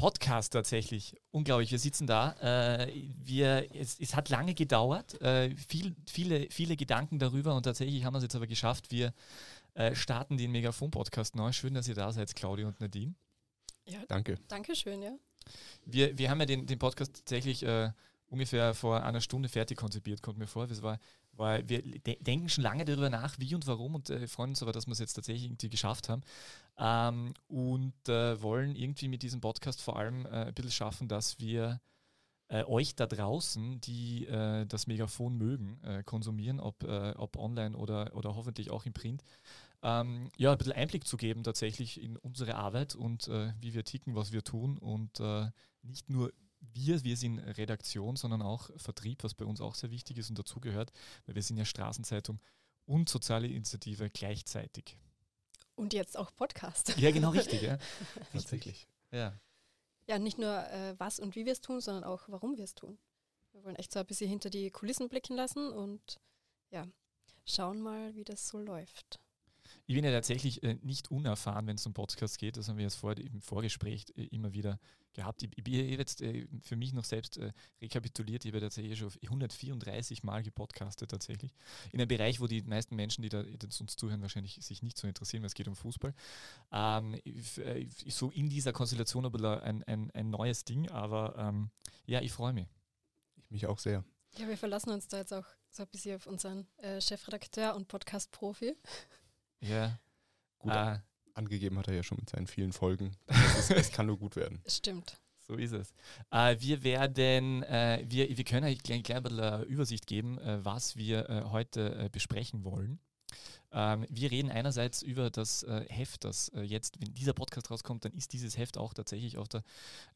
Podcast tatsächlich. Unglaublich, wir sitzen da. Äh, wir, es, es, hat lange gedauert, äh, viel, viele, viele Gedanken darüber und tatsächlich haben wir es jetzt aber geschafft. Wir äh, starten den Megafon-Podcast neu. Schön, dass ihr da seid, Claudia und Nadine. Ja, danke. Dankeschön, ja. Wir, wir haben ja den, den Podcast tatsächlich äh, ungefähr vor einer Stunde fertig konzipiert, kommt mir vor. Das war, weil wir de denken schon lange darüber nach, wie und warum und äh, freuen uns aber, dass wir es jetzt tatsächlich irgendwie geschafft haben. Ähm, und äh, wollen irgendwie mit diesem Podcast vor allem äh, ein bisschen schaffen, dass wir äh, euch da draußen, die äh, das Megafon mögen, äh, konsumieren, ob, ob online oder, oder hoffentlich auch im Print, ähm, ja, ein bisschen Einblick zu geben tatsächlich in unsere Arbeit und wie wir ticken, was wir tun und nicht nur wir, wir sind Redaktion, sondern auch Vertrieb, was bei uns auch sehr wichtig ist und dazugehört, weil wir sind ja Straßenzeitung und soziale Initiative gleichzeitig. Und jetzt auch Podcast. Ja, genau richtig, ja. Tatsächlich. Ja. Ja, nicht nur äh, was und wie wir es tun, sondern auch warum wir es tun. Wir wollen echt so ein bisschen hinter die Kulissen blicken lassen und ja, schauen mal, wie das so läuft. Ich bin ja tatsächlich äh, nicht unerfahren, wenn es um Podcasts geht. Das haben wir jetzt vor, im Vorgespräch äh, immer wieder gehabt. Ich, ich bin jetzt äh, für mich noch selbst äh, rekapituliert. Ich habe tatsächlich schon 134 Mal gepodcastet tatsächlich. In einem Bereich, wo die meisten Menschen, die da die uns zuhören, wahrscheinlich sich nicht so interessieren, weil es geht um Fußball. Ähm, äh, so in dieser Konstellation aber ein, ein, ein neues Ding. Aber ähm, ja, ich freue mich. Ich mich auch sehr. Ja, wir verlassen uns da jetzt auch so ein bisschen auf unseren äh, Chefredakteur und Podcast-Profi. Ja. Gut. Äh, angegeben hat er ja schon mit seinen vielen Folgen. Es, es kann nur gut werden. Stimmt. So ist es. Äh, wir werden, äh, wir, wir können euch gleich, gleich ein bisschen eine Übersicht geben, äh, was wir äh, heute äh, besprechen wollen. Ähm, wir reden einerseits über das äh, Heft, das jetzt, wenn dieser Podcast rauskommt, dann ist dieses Heft auch tatsächlich auf der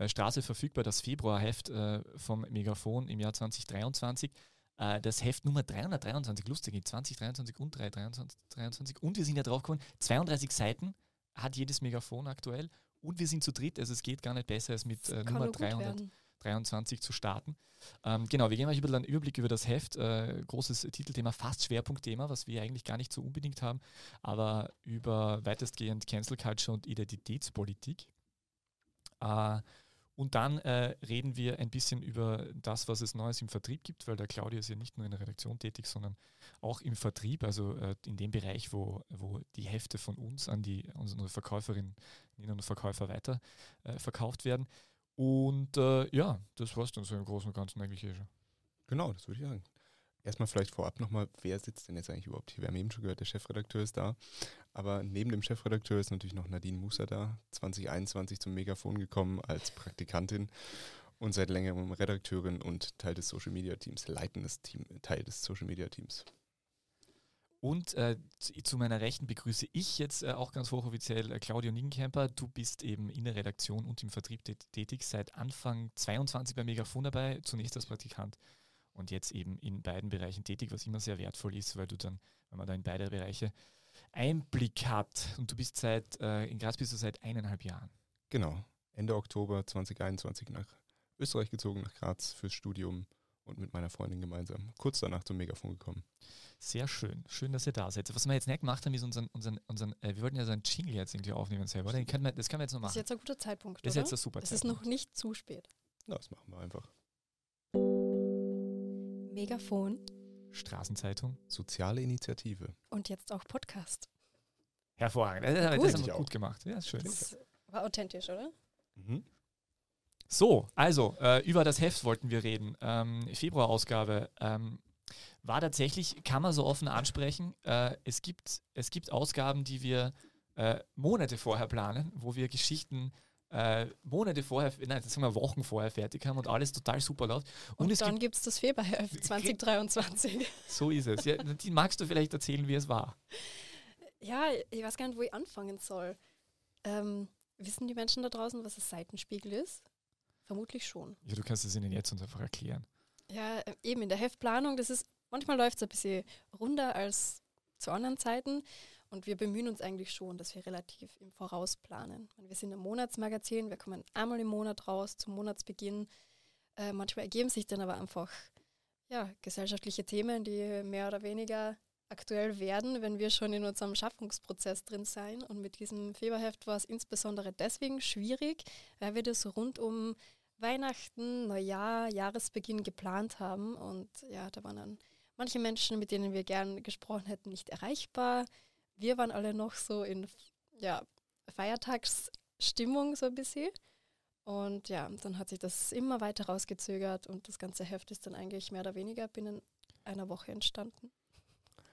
Straße verfügbar, das Februarheft vom Megafon im Jahr 2023 das Heft Nummer 323, lustig, 2023 und 323. Und wir sind ja drauf gekommen, 32 Seiten hat jedes Megafon aktuell und wir sind zu dritt, also es geht gar nicht besser als mit äh, Nummer 323 zu starten. Ähm, genau, wir geben euch ein bisschen einen Überblick über das Heft. Äh, großes Titelthema, fast Schwerpunktthema, was wir eigentlich gar nicht so unbedingt haben, aber über weitestgehend Cancel Culture und Identitätspolitik. Äh, und dann äh, reden wir ein bisschen über das, was es Neues im Vertrieb gibt, weil der Claudia ist ja nicht nur in der Redaktion tätig, sondern auch im Vertrieb, also äh, in dem Bereich, wo, wo die Hefte von uns an die unsere Verkäuferinnen und Verkäufer weiter äh, verkauft werden. Und äh, ja, das war es dann so im Großen und Ganzen eigentlich eh schon. Genau, das würde ich sagen. Erstmal vielleicht vorab nochmal, wer sitzt denn jetzt eigentlich überhaupt hier? Wir haben eben schon gehört, der Chefredakteur ist da. Aber neben dem Chefredakteur ist natürlich noch Nadine Musa da, 2021 zum Megafon gekommen als Praktikantin und seit längerem Redakteurin und Teil des Social Media Teams, leitendes Team, Teil des Social Media Teams. Und äh, zu meiner Rechten begrüße ich jetzt äh, auch ganz hochoffiziell äh, Claudio Nigenkemper. Du bist eben in der Redaktion und im Vertrieb tätig, seit Anfang 22 bei Megafon dabei, zunächst als Praktikant und jetzt eben in beiden Bereichen tätig, was immer sehr wertvoll ist, weil du dann, wenn man da in beide Bereiche Einblick hat und du bist seit, äh, in Graz bist du seit eineinhalb Jahren. Genau, Ende Oktober 2021 nach Österreich gezogen, nach Graz fürs Studium und mit meiner Freundin gemeinsam kurz danach zum Megafon gekommen. Sehr schön. Schön, dass ihr da seid. Was wir jetzt nicht gemacht haben, ist unseren, unseren, unseren äh, wir wollten ja so einen Jingle jetzt irgendwie aufnehmen selber. Den können wir, das können wir jetzt noch machen. Das ist jetzt ein guter Zeitpunkt. Das ist oder? jetzt ein super Es ist noch nicht zu spät. Na, das machen wir einfach. Megafon. Straßenzeitung. Soziale Initiative. Und jetzt auch Podcast. Hervorragend. Das, das haben wir gut gemacht. Ja, ist schön. Das war authentisch, oder? Mhm. So, also äh, über das Heft wollten wir reden. Ähm, Februarausgabe ähm, war tatsächlich, kann man so offen ansprechen. Äh, es, gibt, es gibt Ausgaben, die wir äh, Monate vorher planen, wo wir Geschichten äh, Monate vorher, nein, sagen wir Wochen vorher fertig haben und alles total super läuft. Und, und dann gibt es das Februarheft 2023. So ist es. Ja, die magst du vielleicht erzählen, wie es war? Ja, ich weiß gar nicht, wo ich anfangen soll. Ähm, wissen die Menschen da draußen, was ein Seitenspiegel ist? Vermutlich schon. Ja, du kannst es ihnen jetzt uns einfach erklären. Ja, äh, eben in der Heftplanung, das ist, manchmal läuft es ein bisschen runder als zu anderen Zeiten. Und wir bemühen uns eigentlich schon, dass wir relativ im Voraus planen. Wir sind ein Monatsmagazin, wir kommen einmal im Monat raus zum Monatsbeginn. Äh, manchmal ergeben sich dann aber einfach ja, gesellschaftliche Themen, die mehr oder weniger aktuell werden, wenn wir schon in unserem Schaffungsprozess drin sein. Und mit diesem Februarheft war es insbesondere deswegen schwierig, weil wir das rund um Weihnachten, Neujahr, Jahresbeginn geplant haben. Und ja, da waren dann manche Menschen, mit denen wir gern gesprochen hätten, nicht erreichbar. Wir waren alle noch so in ja, Feiertagsstimmung so ein bisschen. Und ja, dann hat sich das immer weiter rausgezögert und das ganze Heft ist dann eigentlich mehr oder weniger binnen einer Woche entstanden.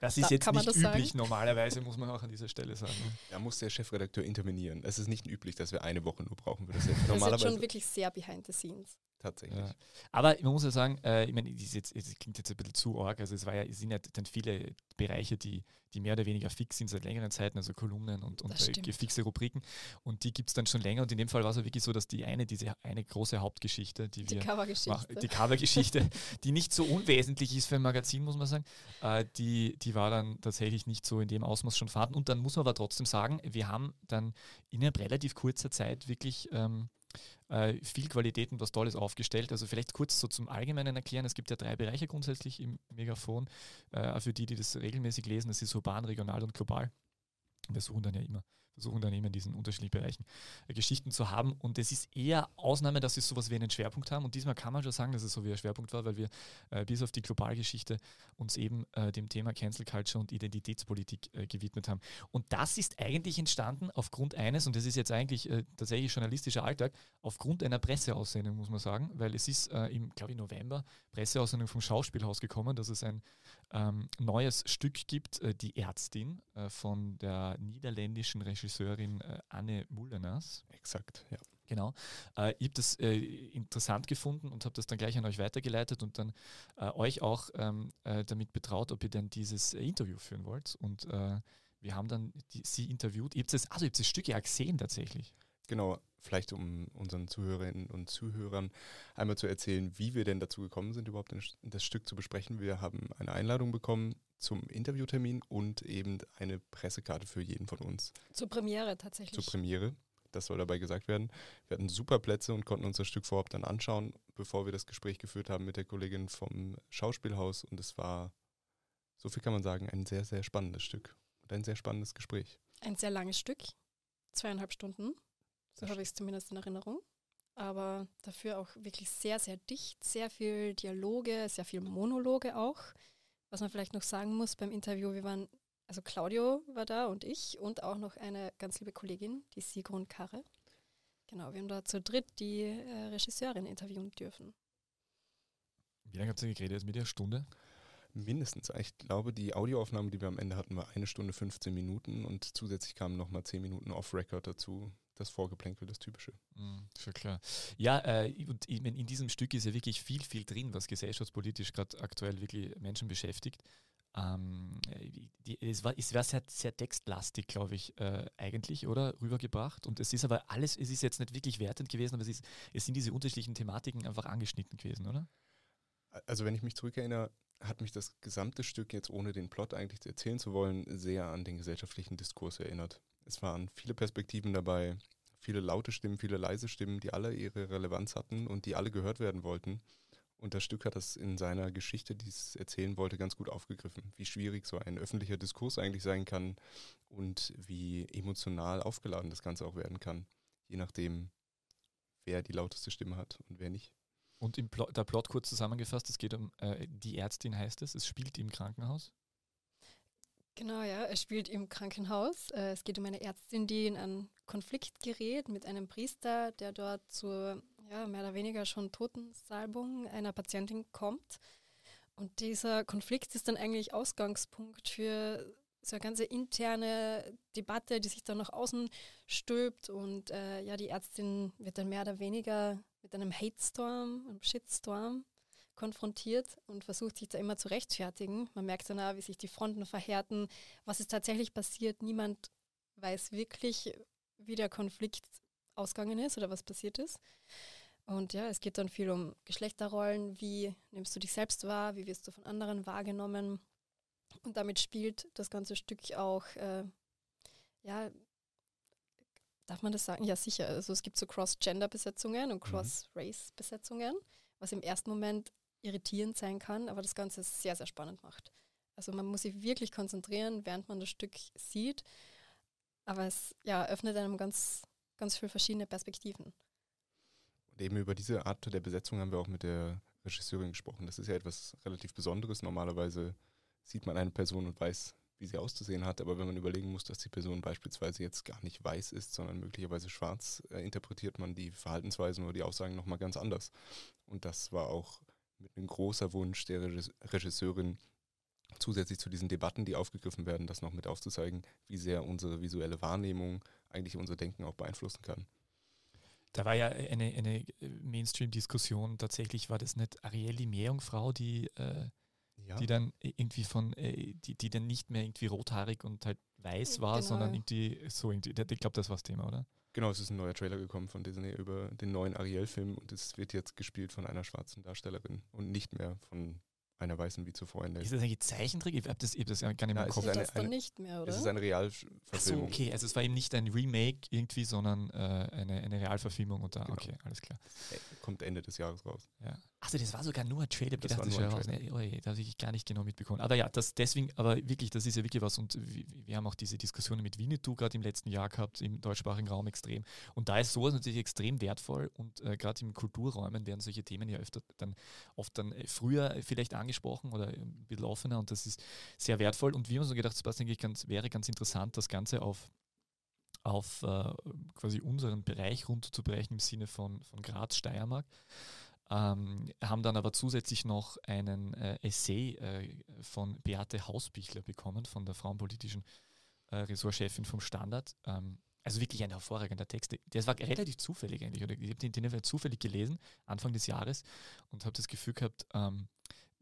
Das ist da jetzt nicht üblich sagen? normalerweise, muss man auch an dieser Stelle sagen. Ne? Da muss der Chefredakteur intervenieren. Es ist nicht üblich, dass wir eine Woche nur brauchen für das Heft. Das ist schon wirklich sehr behind the scenes tatsächlich. Ja. Aber man muss ja sagen, äh, ich meine, das, jetzt, das klingt jetzt ein bisschen zu arg. Also es war ja, es sind ja dann viele Bereiche, die, die mehr oder weniger fix sind seit längeren Zeiten, also Kolumnen und, und äh, fixe Rubriken. Und die gibt es dann schon länger. Und in dem Fall war es ja wirklich so, dass die eine, diese eine große Hauptgeschichte, die, die wir Covergeschichte. die Covergeschichte, die nicht so unwesentlich ist für ein Magazin, muss man sagen, äh, die, die war dann tatsächlich nicht so in dem Ausmaß schon vorhanden. Und dann muss man aber trotzdem sagen, wir haben dann innerhalb relativ kurzer Zeit wirklich ähm, äh, viel Qualität und was Tolles aufgestellt. Also vielleicht kurz so zum Allgemeinen erklären. Es gibt ja drei Bereiche grundsätzlich im Megafon. Äh, für die, die das regelmäßig lesen, das ist urban, regional und global. Wir suchen dann ja immer versuchen dann eben in diesen unterschiedlichen Bereichen äh, Geschichten zu haben. Und es ist eher Ausnahme, dass wir sowas wie einen Schwerpunkt haben. Und diesmal kann man schon sagen, dass es so wie ein Schwerpunkt war, weil wir äh, bis auf die Globalgeschichte uns eben äh, dem Thema Cancel Culture und Identitätspolitik äh, gewidmet haben. Und das ist eigentlich entstanden aufgrund eines, und das ist jetzt eigentlich äh, tatsächlich journalistischer Alltag, aufgrund einer Presseaussendung, muss man sagen, weil es ist äh, im, glaube ich, November Presseaussendung vom Schauspielhaus gekommen, dass es ein ähm, neues Stück gibt, Die Ärztin von der niederländischen Regisseurin äh, Anne Mulleners. Exakt, ja. Genau. Äh, ich habe das äh, interessant gefunden und habe das dann gleich an euch weitergeleitet und dann äh, euch auch ähm, äh, damit betraut, ob ihr denn dieses Interview führen wollt. Und äh, wir haben dann die, sie interviewt. Ihr habt das, also ihr habt das Stück ja gesehen tatsächlich. Genau, vielleicht um unseren Zuhörerinnen und Zuhörern einmal zu erzählen, wie wir denn dazu gekommen sind, überhaupt das Stück zu besprechen. Wir haben eine Einladung bekommen zum Interviewtermin und eben eine Pressekarte für jeden von uns. Zur Premiere tatsächlich. Zur Premiere. Das soll dabei gesagt werden. Wir hatten super Plätze und konnten uns das Stück vorab dann anschauen, bevor wir das Gespräch geführt haben mit der Kollegin vom Schauspielhaus. Und es war, so viel kann man sagen, ein sehr, sehr spannendes Stück und ein sehr spannendes Gespräch. Ein sehr langes Stück, zweieinhalb Stunden. So habe ich es zumindest in Erinnerung. Aber dafür auch wirklich sehr, sehr dicht, sehr viel Dialoge, sehr viel Monologe auch. Was man vielleicht noch sagen muss beim Interview, wir waren, also Claudio war da und ich und auch noch eine ganz liebe Kollegin, die Sigrun Karre. Genau, wir haben da zu dritt die äh, Regisseurin interviewen dürfen. Wie lange habt ihr geredet? Mit der Stunde? Mindestens. Ich glaube, die Audioaufnahme, die wir am Ende hatten, war eine Stunde 15 Minuten und zusätzlich kamen nochmal 10 Minuten Off-Record dazu. Das Vorgeplänkel, das Typische. Mhm, schon klar. Ja, äh, und in, diesem Stück ist ja wirklich viel, viel drin, was gesellschaftspolitisch gerade aktuell wirklich Menschen beschäftigt. Ähm, die, es war, es war sehr, sehr textlastig, glaube ich, äh, eigentlich, oder? Rübergebracht. Und es ist aber alles, es ist jetzt nicht wirklich wertend gewesen, aber es, ist, es sind diese unterschiedlichen Thematiken einfach angeschnitten gewesen, oder? Also wenn ich mich zurückerinnere, hat mich das gesamte Stück jetzt, ohne den Plot eigentlich erzählen zu wollen, sehr an den gesellschaftlichen Diskurs erinnert. Es waren viele Perspektiven dabei, viele laute Stimmen, viele leise Stimmen, die alle ihre Relevanz hatten und die alle gehört werden wollten. Und das Stück hat das in seiner Geschichte, die es erzählen wollte, ganz gut aufgegriffen, wie schwierig so ein öffentlicher Diskurs eigentlich sein kann und wie emotional aufgeladen das Ganze auch werden kann, je nachdem, wer die lauteste Stimme hat und wer nicht. Und im Plot, der Plot kurz zusammengefasst, es geht um äh, die Ärztin, heißt es, es spielt im Krankenhaus. Genau, ja, es spielt im Krankenhaus. Äh, es geht um eine Ärztin, die in einen Konflikt gerät mit einem Priester, der dort zur ja, mehr oder weniger schon Totensalbung einer Patientin kommt. Und dieser Konflikt ist dann eigentlich Ausgangspunkt für so eine ganze interne Debatte, die sich dann nach außen stülpt. Und äh, ja, die Ärztin wird dann mehr oder weniger mit einem Hate-Storm, einem Shitstorm konfrontiert und versucht sich da immer zu rechtfertigen. Man merkt dann auch, wie sich die Fronten verhärten, was ist tatsächlich passiert. Niemand weiß wirklich, wie der Konflikt ausgegangen ist oder was passiert ist. Und ja, es geht dann viel um Geschlechterrollen, wie nimmst du dich selbst wahr, wie wirst du von anderen wahrgenommen. Und damit spielt das ganze Stück auch, äh, ja, darf man das sagen? Ja, sicher. Also es gibt so Cross-Gender-Besetzungen und mhm. Cross-Race-Besetzungen, was im ersten Moment irritierend sein kann, aber das Ganze sehr, sehr spannend macht. Also man muss sich wirklich konzentrieren, während man das Stück sieht. Aber es ja, öffnet einem ganz, ganz viele verschiedene Perspektiven. Und eben über diese Art der Besetzung haben wir auch mit der Regisseurin gesprochen. Das ist ja etwas relativ Besonderes. Normalerweise sieht man eine Person und weiß, wie sie auszusehen hat. Aber wenn man überlegen muss, dass die Person beispielsweise jetzt gar nicht weiß ist, sondern möglicherweise schwarz, äh, interpretiert man die Verhaltensweisen oder die Aussagen nochmal ganz anders. Und das war auch mit einem großer Wunsch der Regisseurin, zusätzlich zu diesen Debatten, die aufgegriffen werden, das noch mit aufzuzeigen, wie sehr unsere visuelle Wahrnehmung eigentlich unser Denken auch beeinflussen kann. Da war ja eine, eine Mainstream-Diskussion, tatsächlich war das nicht Ariel die Meerjungfrau, die, äh, ja. die dann irgendwie von, äh, die, die dann nicht mehr irgendwie rothaarig und halt weiß war, genau. sondern irgendwie so irgendwie, ich glaube, das war das Thema, oder? Genau, es ist ein neuer Trailer gekommen von Disney über den neuen Ariel-Film und es wird jetzt gespielt von einer schwarzen Darstellerin und nicht mehr von einer weißen wie zuvor in der. Ist das eigentlich Zeichentrick? Ich habe das, hab das gar nicht mehr im Kopf. Das eine, nicht mehr, oder? Es ist eine Realverfilmung. So, okay. Also es war eben nicht ein Remake irgendwie, sondern äh, eine, eine Realverfilmung. Und da, genau. Okay, alles klar. Kommt Ende des Jahres raus. Ja. Achso, das war sogar nur ein Trailer. Das, das war Trailer. Nee, oh, das habe ich gar nicht genau mitbekommen. Aber ja, das deswegen, aber wirklich, das ist ja wirklich was. Und wir, haben auch diese Diskussionen mit Winnetou gerade im letzten Jahr gehabt, im deutschsprachigen Raum extrem. Und da ist sowas natürlich extrem wertvoll. Und äh, gerade im Kulturräumen werden solche Themen ja öfter dann oft dann äh, früher vielleicht angesprochen oder ein bisschen offener und das ist sehr wertvoll. Und wir haben uns so gedacht, Sebastian, ich ganz, wäre ganz interessant, das Ganze auf auf äh, quasi unseren Bereich runterzubrechen im Sinne von, von Graz, Steiermark. Ähm, haben dann aber zusätzlich noch einen äh, Essay äh, von Beate Hausbichler bekommen, von der frauenpolitischen äh, Ressortchefin vom Standard. Ähm, also wirklich ein hervorragender Text. Der war relativ zufällig eigentlich. Oder ich habe den, den zufällig gelesen, Anfang des Jahres, und habe das Gefühl gehabt, ähm,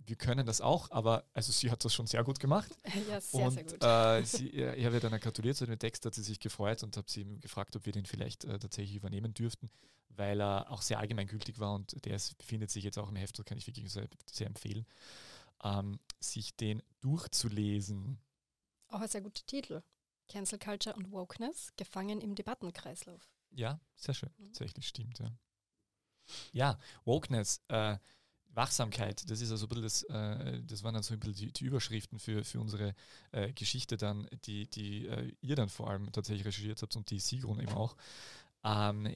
wir können das auch, aber also sie hat das schon sehr gut gemacht. Ja, sehr, und, sehr gut. Äh, sie, ich habe ihr dann gratuliert zu dem Text, hat sie sich gefreut und habe sie gefragt, ob wir den vielleicht äh, tatsächlich übernehmen dürften, weil er auch sehr allgemeingültig war und der ist, befindet sich jetzt auch im Heft, das kann ich wirklich sehr, sehr empfehlen, ähm, sich den durchzulesen. Auch ein sehr guter Titel. Cancel Culture und Wokeness, gefangen im Debattenkreislauf. Ja, sehr schön, mhm. tatsächlich stimmt, ja. Ja, Wokeness, äh, Wachsamkeit, das ist also ein bisschen das, äh, das waren dann so ein bisschen die, die Überschriften für, für unsere äh, Geschichte dann, die, die äh, ihr dann vor allem tatsächlich recherchiert habt und die Sigrun eben auch. Ähm,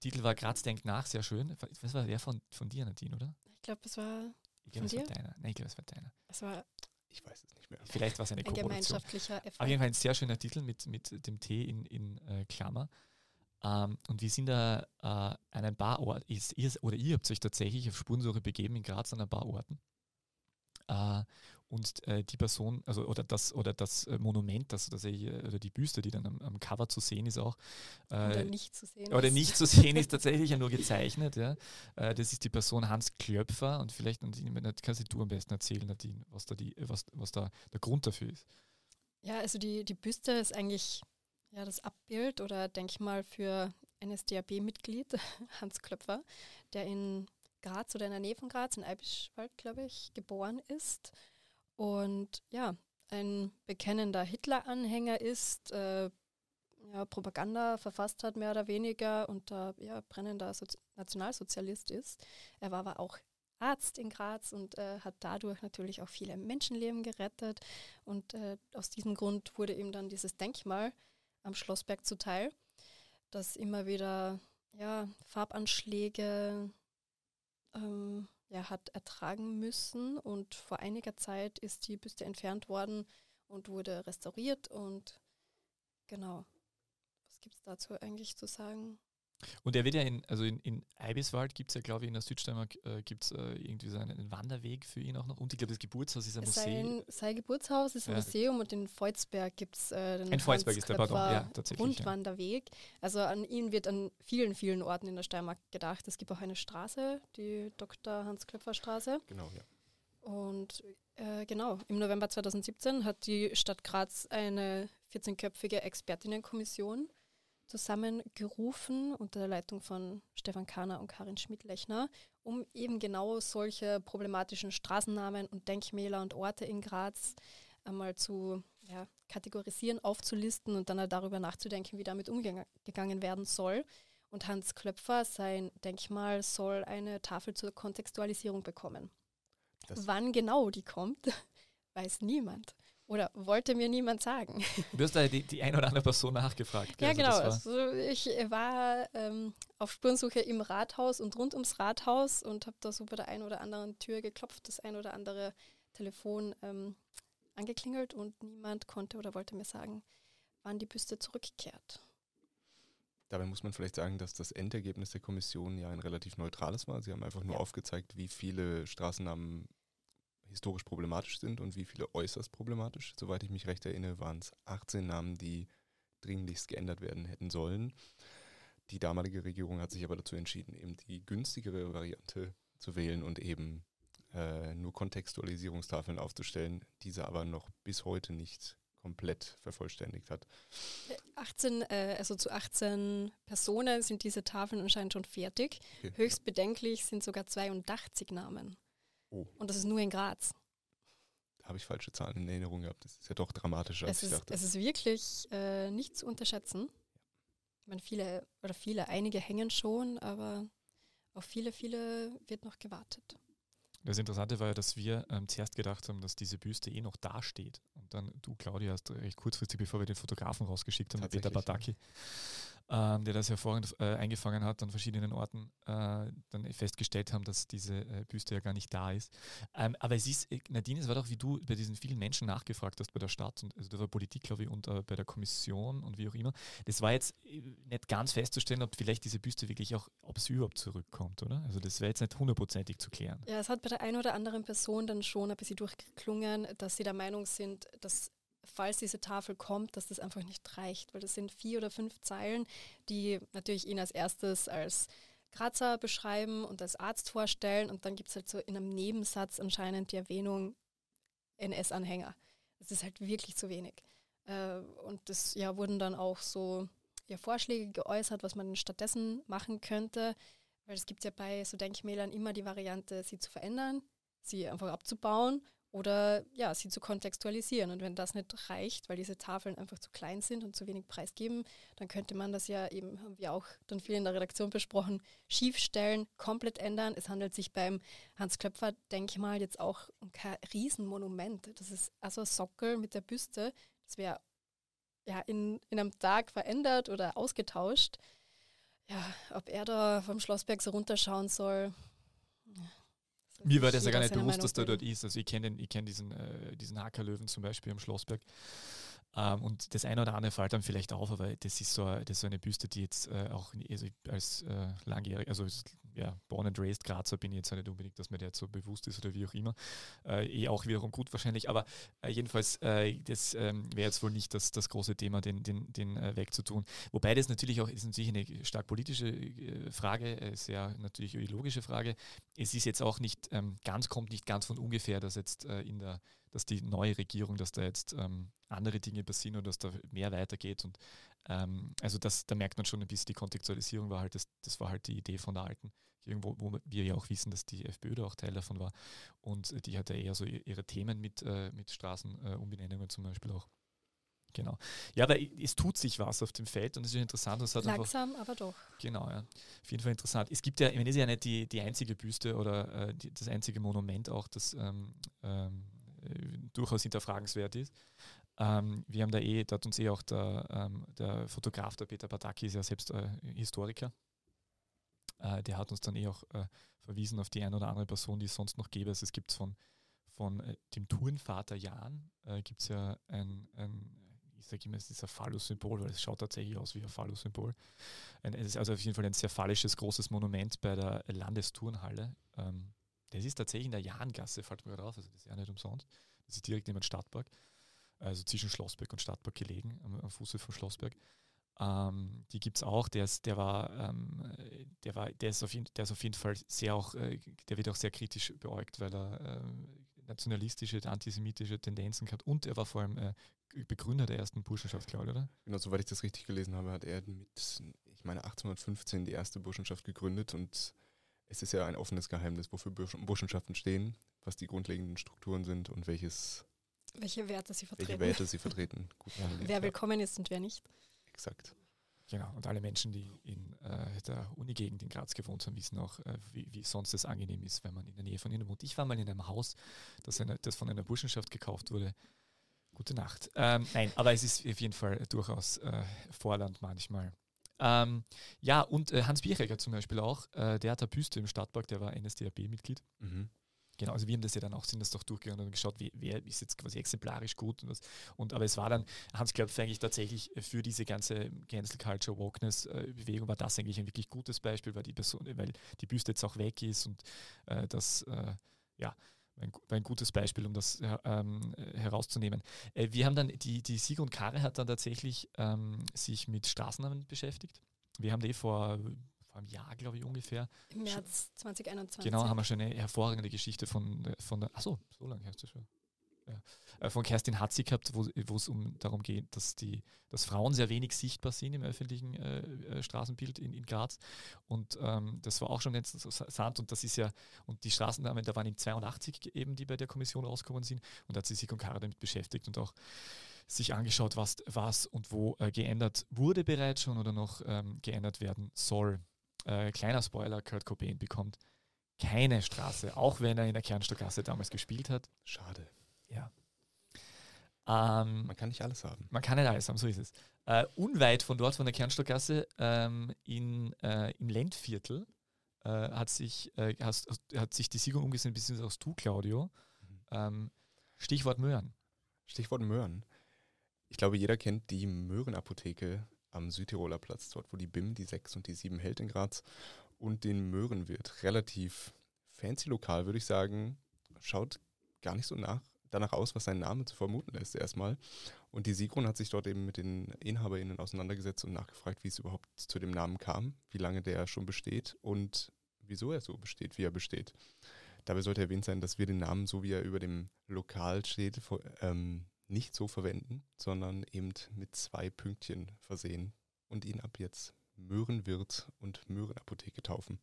Titel war Graz denkt nach, sehr schön. Was war der von, von dir, Nadine, oder? Ich glaube, es war. Ich glaube, es war deiner. Nein, ich glaube, es war deiner. Es war. Ich weiß es nicht mehr. Vielleicht war es eine ein gemeinschaftlicher Effekt. Auf jeden Fall ein sehr schöner Titel mit, mit dem T in, in äh, Klammer. Ähm, und wir sind da äh, an einem Barort, ist, ihr, oder ihr habt euch tatsächlich auf Spurensuche begeben in Graz an einem Barorten. Äh, und äh, die Person, also oder das oder das äh, Monument, das, das oder die Büste, die dann am, am Cover zu sehen ist auch. Äh, oder nicht zu sehen Oder ist. nicht zu sehen ist tatsächlich ja nur gezeichnet, ja. Äh, das ist die Person Hans Klöpfer und vielleicht kannst du am besten erzählen, Nadine, was da die, was, was da der Grund dafür ist. Ja, also die, die Büste ist eigentlich ja, das Abbild oder Denkmal für NSDAP-Mitglied Hans Klöpfer, der in Graz oder in der Nähe von Graz, in Eibischwald, glaube ich, geboren ist. Und ja, ein bekennender Hitler-Anhänger ist, äh, ja, Propaganda verfasst hat, mehr oder weniger, und da ja, brennender Sozi Nationalsozialist ist. Er war aber auch Arzt in Graz und äh, hat dadurch natürlich auch viele Menschenleben gerettet. Und äh, aus diesem Grund wurde ihm dann dieses Denkmal am Schlossberg zuteil, dass immer wieder ja, Farbanschläge ähm, ja, hat ertragen müssen und vor einiger Zeit ist die Büste entfernt worden und wurde restauriert und genau. Was gibt es dazu eigentlich zu sagen? Und er wird ja in, also in, in Eibiswald gibt es ja, glaube ich, in der Südsteiermark äh, gibt es äh, irgendwie so einen, Wanderweg für ihn auch noch. Und ich glaube, das Geburtshaus ist ein Museum. Sein, sein Geburtshaus ist ein ja. Museum und in Volzberg gibt es äh, den in Volzberg ist der, pardon, ja, tatsächlich, Rundwanderweg. Ja. Also an ihn wird an vielen, vielen Orten in der Steiermark gedacht. Es gibt auch eine Straße, die Dr. Hans-Klöpfer-Straße. Genau, ja. Und äh, genau, im November 2017 hat die Stadt Graz eine 14-köpfige Expertinnenkommission zusammengerufen unter der Leitung von Stefan Kahner und Karin Schmidt-Lechner, um eben genau solche problematischen Straßennamen und Denkmäler und Orte in Graz einmal zu ja, kategorisieren, aufzulisten und dann halt darüber nachzudenken, wie damit umgegangen werden soll. Und Hans Klöpfer, sein Denkmal, soll eine Tafel zur Kontextualisierung bekommen. Das Wann genau die kommt, weiß niemand. Oder wollte mir niemand sagen. Du hast da die, die eine oder andere Person nachgefragt. Ja, also genau. Also ich war ähm, auf Spurensuche im Rathaus und rund ums Rathaus und habe da so bei der einen oder anderen Tür geklopft, das ein oder andere Telefon ähm, angeklingelt und niemand konnte oder wollte mir sagen, wann die Büste zurückkehrt. Dabei muss man vielleicht sagen, dass das Endergebnis der Kommission ja ein relativ neutrales war. Sie haben einfach nur ja. aufgezeigt, wie viele Straßennamen historisch problematisch sind und wie viele äußerst problematisch. Soweit ich mich recht erinnere, waren es 18 Namen, die dringlichst geändert werden hätten sollen. Die damalige Regierung hat sich aber dazu entschieden, eben die günstigere Variante zu wählen und eben äh, nur Kontextualisierungstafeln aufzustellen, diese aber noch bis heute nicht komplett vervollständigt hat. 18, äh, also zu 18 Personen sind diese Tafeln anscheinend schon fertig. Okay. Höchst bedenklich sind sogar 82 Namen. Oh. Und das ist nur in Graz. Da habe ich falsche Zahlen in Erinnerung gehabt. Das ist ja doch dramatischer, als es ich ist, dachte. Es ist wirklich äh, nicht zu unterschätzen. Ich meine, viele, oder viele, einige hängen schon, aber auf viele, viele wird noch gewartet. Das Interessante war ja, dass wir ähm, zuerst gedacht haben, dass diese Büste eh noch dasteht. Und dann du, Claudia, hast recht kurzfristig, bevor wir den Fotografen rausgeschickt haben, Peter Bataki, ähm, der das hervorragend äh, eingefangen hat an verschiedenen Orten, äh, dann festgestellt haben, dass diese äh, Büste ja gar nicht da ist. Ähm, aber es ist, äh, Nadine, es war doch, wie du bei diesen vielen Menschen nachgefragt hast bei der Stadt und also war Politik, glaube ich, und äh, bei der Kommission und wie auch immer. Das war jetzt äh, nicht ganz festzustellen, ob vielleicht diese Büste wirklich auch, ob sie überhaupt zurückkommt, oder? Also das wäre jetzt nicht hundertprozentig zu klären. Ja, es hat bei der einen oder anderen Person dann schon ein bisschen durchgeklungen, dass sie der Meinung sind, dass falls diese Tafel kommt, dass das einfach nicht reicht, weil das sind vier oder fünf Zeilen, die natürlich ihn als erstes als Grazer beschreiben und als Arzt vorstellen und dann gibt es halt so in einem Nebensatz anscheinend die Erwähnung NS-Anhänger. Das ist halt wirklich zu wenig. Äh, und das ja wurden dann auch so ja, Vorschläge geäußert, was man stattdessen machen könnte, weil es gibt ja bei so Denkmälern immer die Variante, sie zu verändern, sie einfach abzubauen oder ja, sie zu kontextualisieren. Und wenn das nicht reicht, weil diese Tafeln einfach zu klein sind und zu wenig Preis geben, dann könnte man das ja eben, haben wir auch dann viel in der Redaktion besprochen, schiefstellen, komplett ändern. Es handelt sich beim Hans-Klöpfer-Denkmal jetzt auch um kein Riesenmonument. Das ist also ein Sockel mit der Büste. Das wäre ja in, in einem Tag verändert oder ausgetauscht. Ja, ob er da vom Schlossberg so runterschauen soll, mir war das ja gar nicht bewusst, dass der dort ist. Also ich kenne kenn diesen, äh, diesen Hackerlöwen zum Beispiel am Schlossberg. Ähm, und das eine oder andere fällt dann vielleicht auf, aber das ist so, das ist so eine Büste, die jetzt äh, auch also als äh, langjährig, also ja, born and raised Grazer bin ich jetzt nicht unbedingt, dass mir der jetzt so bewusst ist oder wie auch immer. Äh, eh auch wiederum gut wahrscheinlich, aber äh, jedenfalls, äh, das ähm, wäre jetzt wohl nicht das, das große Thema, den, den, den äh, wegzutun. Wobei das natürlich auch, ist natürlich eine stark politische äh, Frage, äh, sehr natürlich ideologische Frage. Es ist jetzt auch nicht ähm, ganz, kommt nicht ganz von ungefähr, dass jetzt in der dass die neue Regierung, dass da jetzt ähm, andere Dinge passieren oder dass da mehr weitergeht. Und ähm, also das, da merkt man schon ein bisschen, die Kontextualisierung war halt, das, das war halt die Idee von der alten Regierung, wo, wir ja auch wissen, dass die FPÖ da auch Teil davon war. Und die hatte eher so ihre Themen mit, äh, mit Straßenumbenennungen äh, zum Beispiel auch. Genau. Ja, aber es tut sich was auf dem Feld und es ist interessant. Es hat Langsam, einfach, aber doch. Genau, ja. Auf jeden Fall interessant. Es gibt ja, ich meine, es ist ja nicht die, die einzige Büste oder äh, die, das einzige Monument auch, das ähm, ähm, äh, durchaus hinterfragenswert ist. Ähm, wir haben da eh, da hat uns eh auch der, ähm, der Fotograf, der Peter Badaki, ist ja selbst äh, Historiker. Äh, der hat uns dann eh auch äh, verwiesen auf die eine oder andere Person, die es sonst noch gäbe. Also es gibt von, von äh, dem Turnvater Jan, äh, gibt es ja ein, ein ich sage immer, es ist ein Phallus-Symbol, weil es schaut tatsächlich aus wie ein Phallus-Symbol. Es ist also auf jeden Fall ein sehr phallisches, großes Monument bei der Landesturnhalle. Ähm, das ist tatsächlich in der Jahngasse, fällt mir gerade auf, also das ist ja nicht umsonst. Das ist direkt neben dem Stadtpark, also zwischen Schlossberg und Stadtpark gelegen, am, am Fuße vom Schlossberg. Ähm, die gibt es auch, der ist, der war, ähm, der war, der ist auf jeden, der ist auf jeden Fall sehr auch, äh, der wird auch sehr kritisch beäugt, weil er äh, nationalistische, antisemitische Tendenzen hat und er war vor allem äh, Begründer der ersten Burschenschaft, glaube ich, oder? Genau, soweit ich das richtig gelesen habe, hat er mit, ich meine, 1815 die erste Burschenschaft gegründet und es ist ja ein offenes Geheimnis, wofür Burschenschaften stehen, was die grundlegenden Strukturen sind und welches welche Werte sie vertreten. Welche Werte sie vertreten. Gut, ja. Wer willkommen ist und wer nicht. Exakt. Genau, und alle Menschen, die in äh, der Unigegend in Graz gewohnt haben, wissen auch, äh, wie, wie sonst es angenehm ist, wenn man in der Nähe von ihnen wohnt. Ich war mal in einem Haus, das, eine, das von einer Burschenschaft gekauft wurde. Gute Nacht. Ähm, nein, aber es ist auf jeden Fall durchaus äh, Vorland manchmal. Ähm, ja, und äh, Hans Bierecker zum Beispiel auch, äh, der hat eine Büste im Stadtpark, der war NSDAP-Mitglied. Mhm. Genau, also wir haben das ja dann auch, sind das doch durchgegangen und geschaut, wie, wer ist jetzt quasi exemplarisch gut und was. Und aber es war dann, Hans Klopf eigentlich tatsächlich für diese ganze Cancel Culture Wokeness äh, Bewegung war das eigentlich ein wirklich gutes Beispiel, weil die Person, weil die Büste jetzt auch weg ist und äh, das äh, ja ein, ein, gutes Beispiel, um das ähm, herauszunehmen. Äh, wir haben dann, die, die Sieg und Kare hat dann tatsächlich ähm, sich mit Straßennamen beschäftigt. Wir haben die vor vor einem Jahr, glaube ich, ungefähr. Im März 2021. Genau, haben wir schon eine hervorragende Geschichte von, von der, achso, so lange hast du schon. Ja, äh, von Kerstin Hatzi gehabt, wo, es um darum geht, dass die, dass Frauen sehr wenig sichtbar sind im öffentlichen äh, äh, Straßenbild in, in Graz. Und ähm, das war auch schon interessant. Und das ist ja, und die Straßennamen, da waren im 82 eben, die bei der Kommission rausgekommen sind. Und da hat sie sich und Kara damit beschäftigt und auch sich angeschaut, was, was und wo äh, geändert wurde bereits schon oder noch ähm, geändert werden soll äh, kleiner Spoiler, Kurt Cobain bekommt keine Straße, auch wenn er in der Kernstockgasse damals gespielt hat. Schade. Ja. Ähm, man kann nicht alles haben. Man kann nicht alles haben, so ist es. Äh, unweit von dort, von der Kernstockgasse, ähm, in, äh, im Lendviertel, äh, hat, sich, äh, hast, hat sich die Siegung umgesehen, beziehungsweise auch du, Claudio. Mhm. Ähm, Stichwort Möhren. Stichwort Möhren. Ich glaube, jeder kennt die Möhrenapotheke am Südtiroler Platz, dort wo die BIM die 6 und die 7 hält in Graz und den Möhrenwirt. Relativ fancy lokal, würde ich sagen. Schaut gar nicht so nach, danach aus, was sein Name zu vermuten ist erstmal. Und die Sigrun hat sich dort eben mit den InhaberInnen auseinandergesetzt und nachgefragt, wie es überhaupt zu dem Namen kam, wie lange der schon besteht und wieso er so besteht, wie er besteht. Dabei sollte erwähnt sein, dass wir den Namen, so wie er über dem Lokal steht, ähm, nicht so verwenden, sondern eben mit zwei Pünktchen versehen und ihn ab jetzt Möhrenwirt und Möhrenapotheke taufen.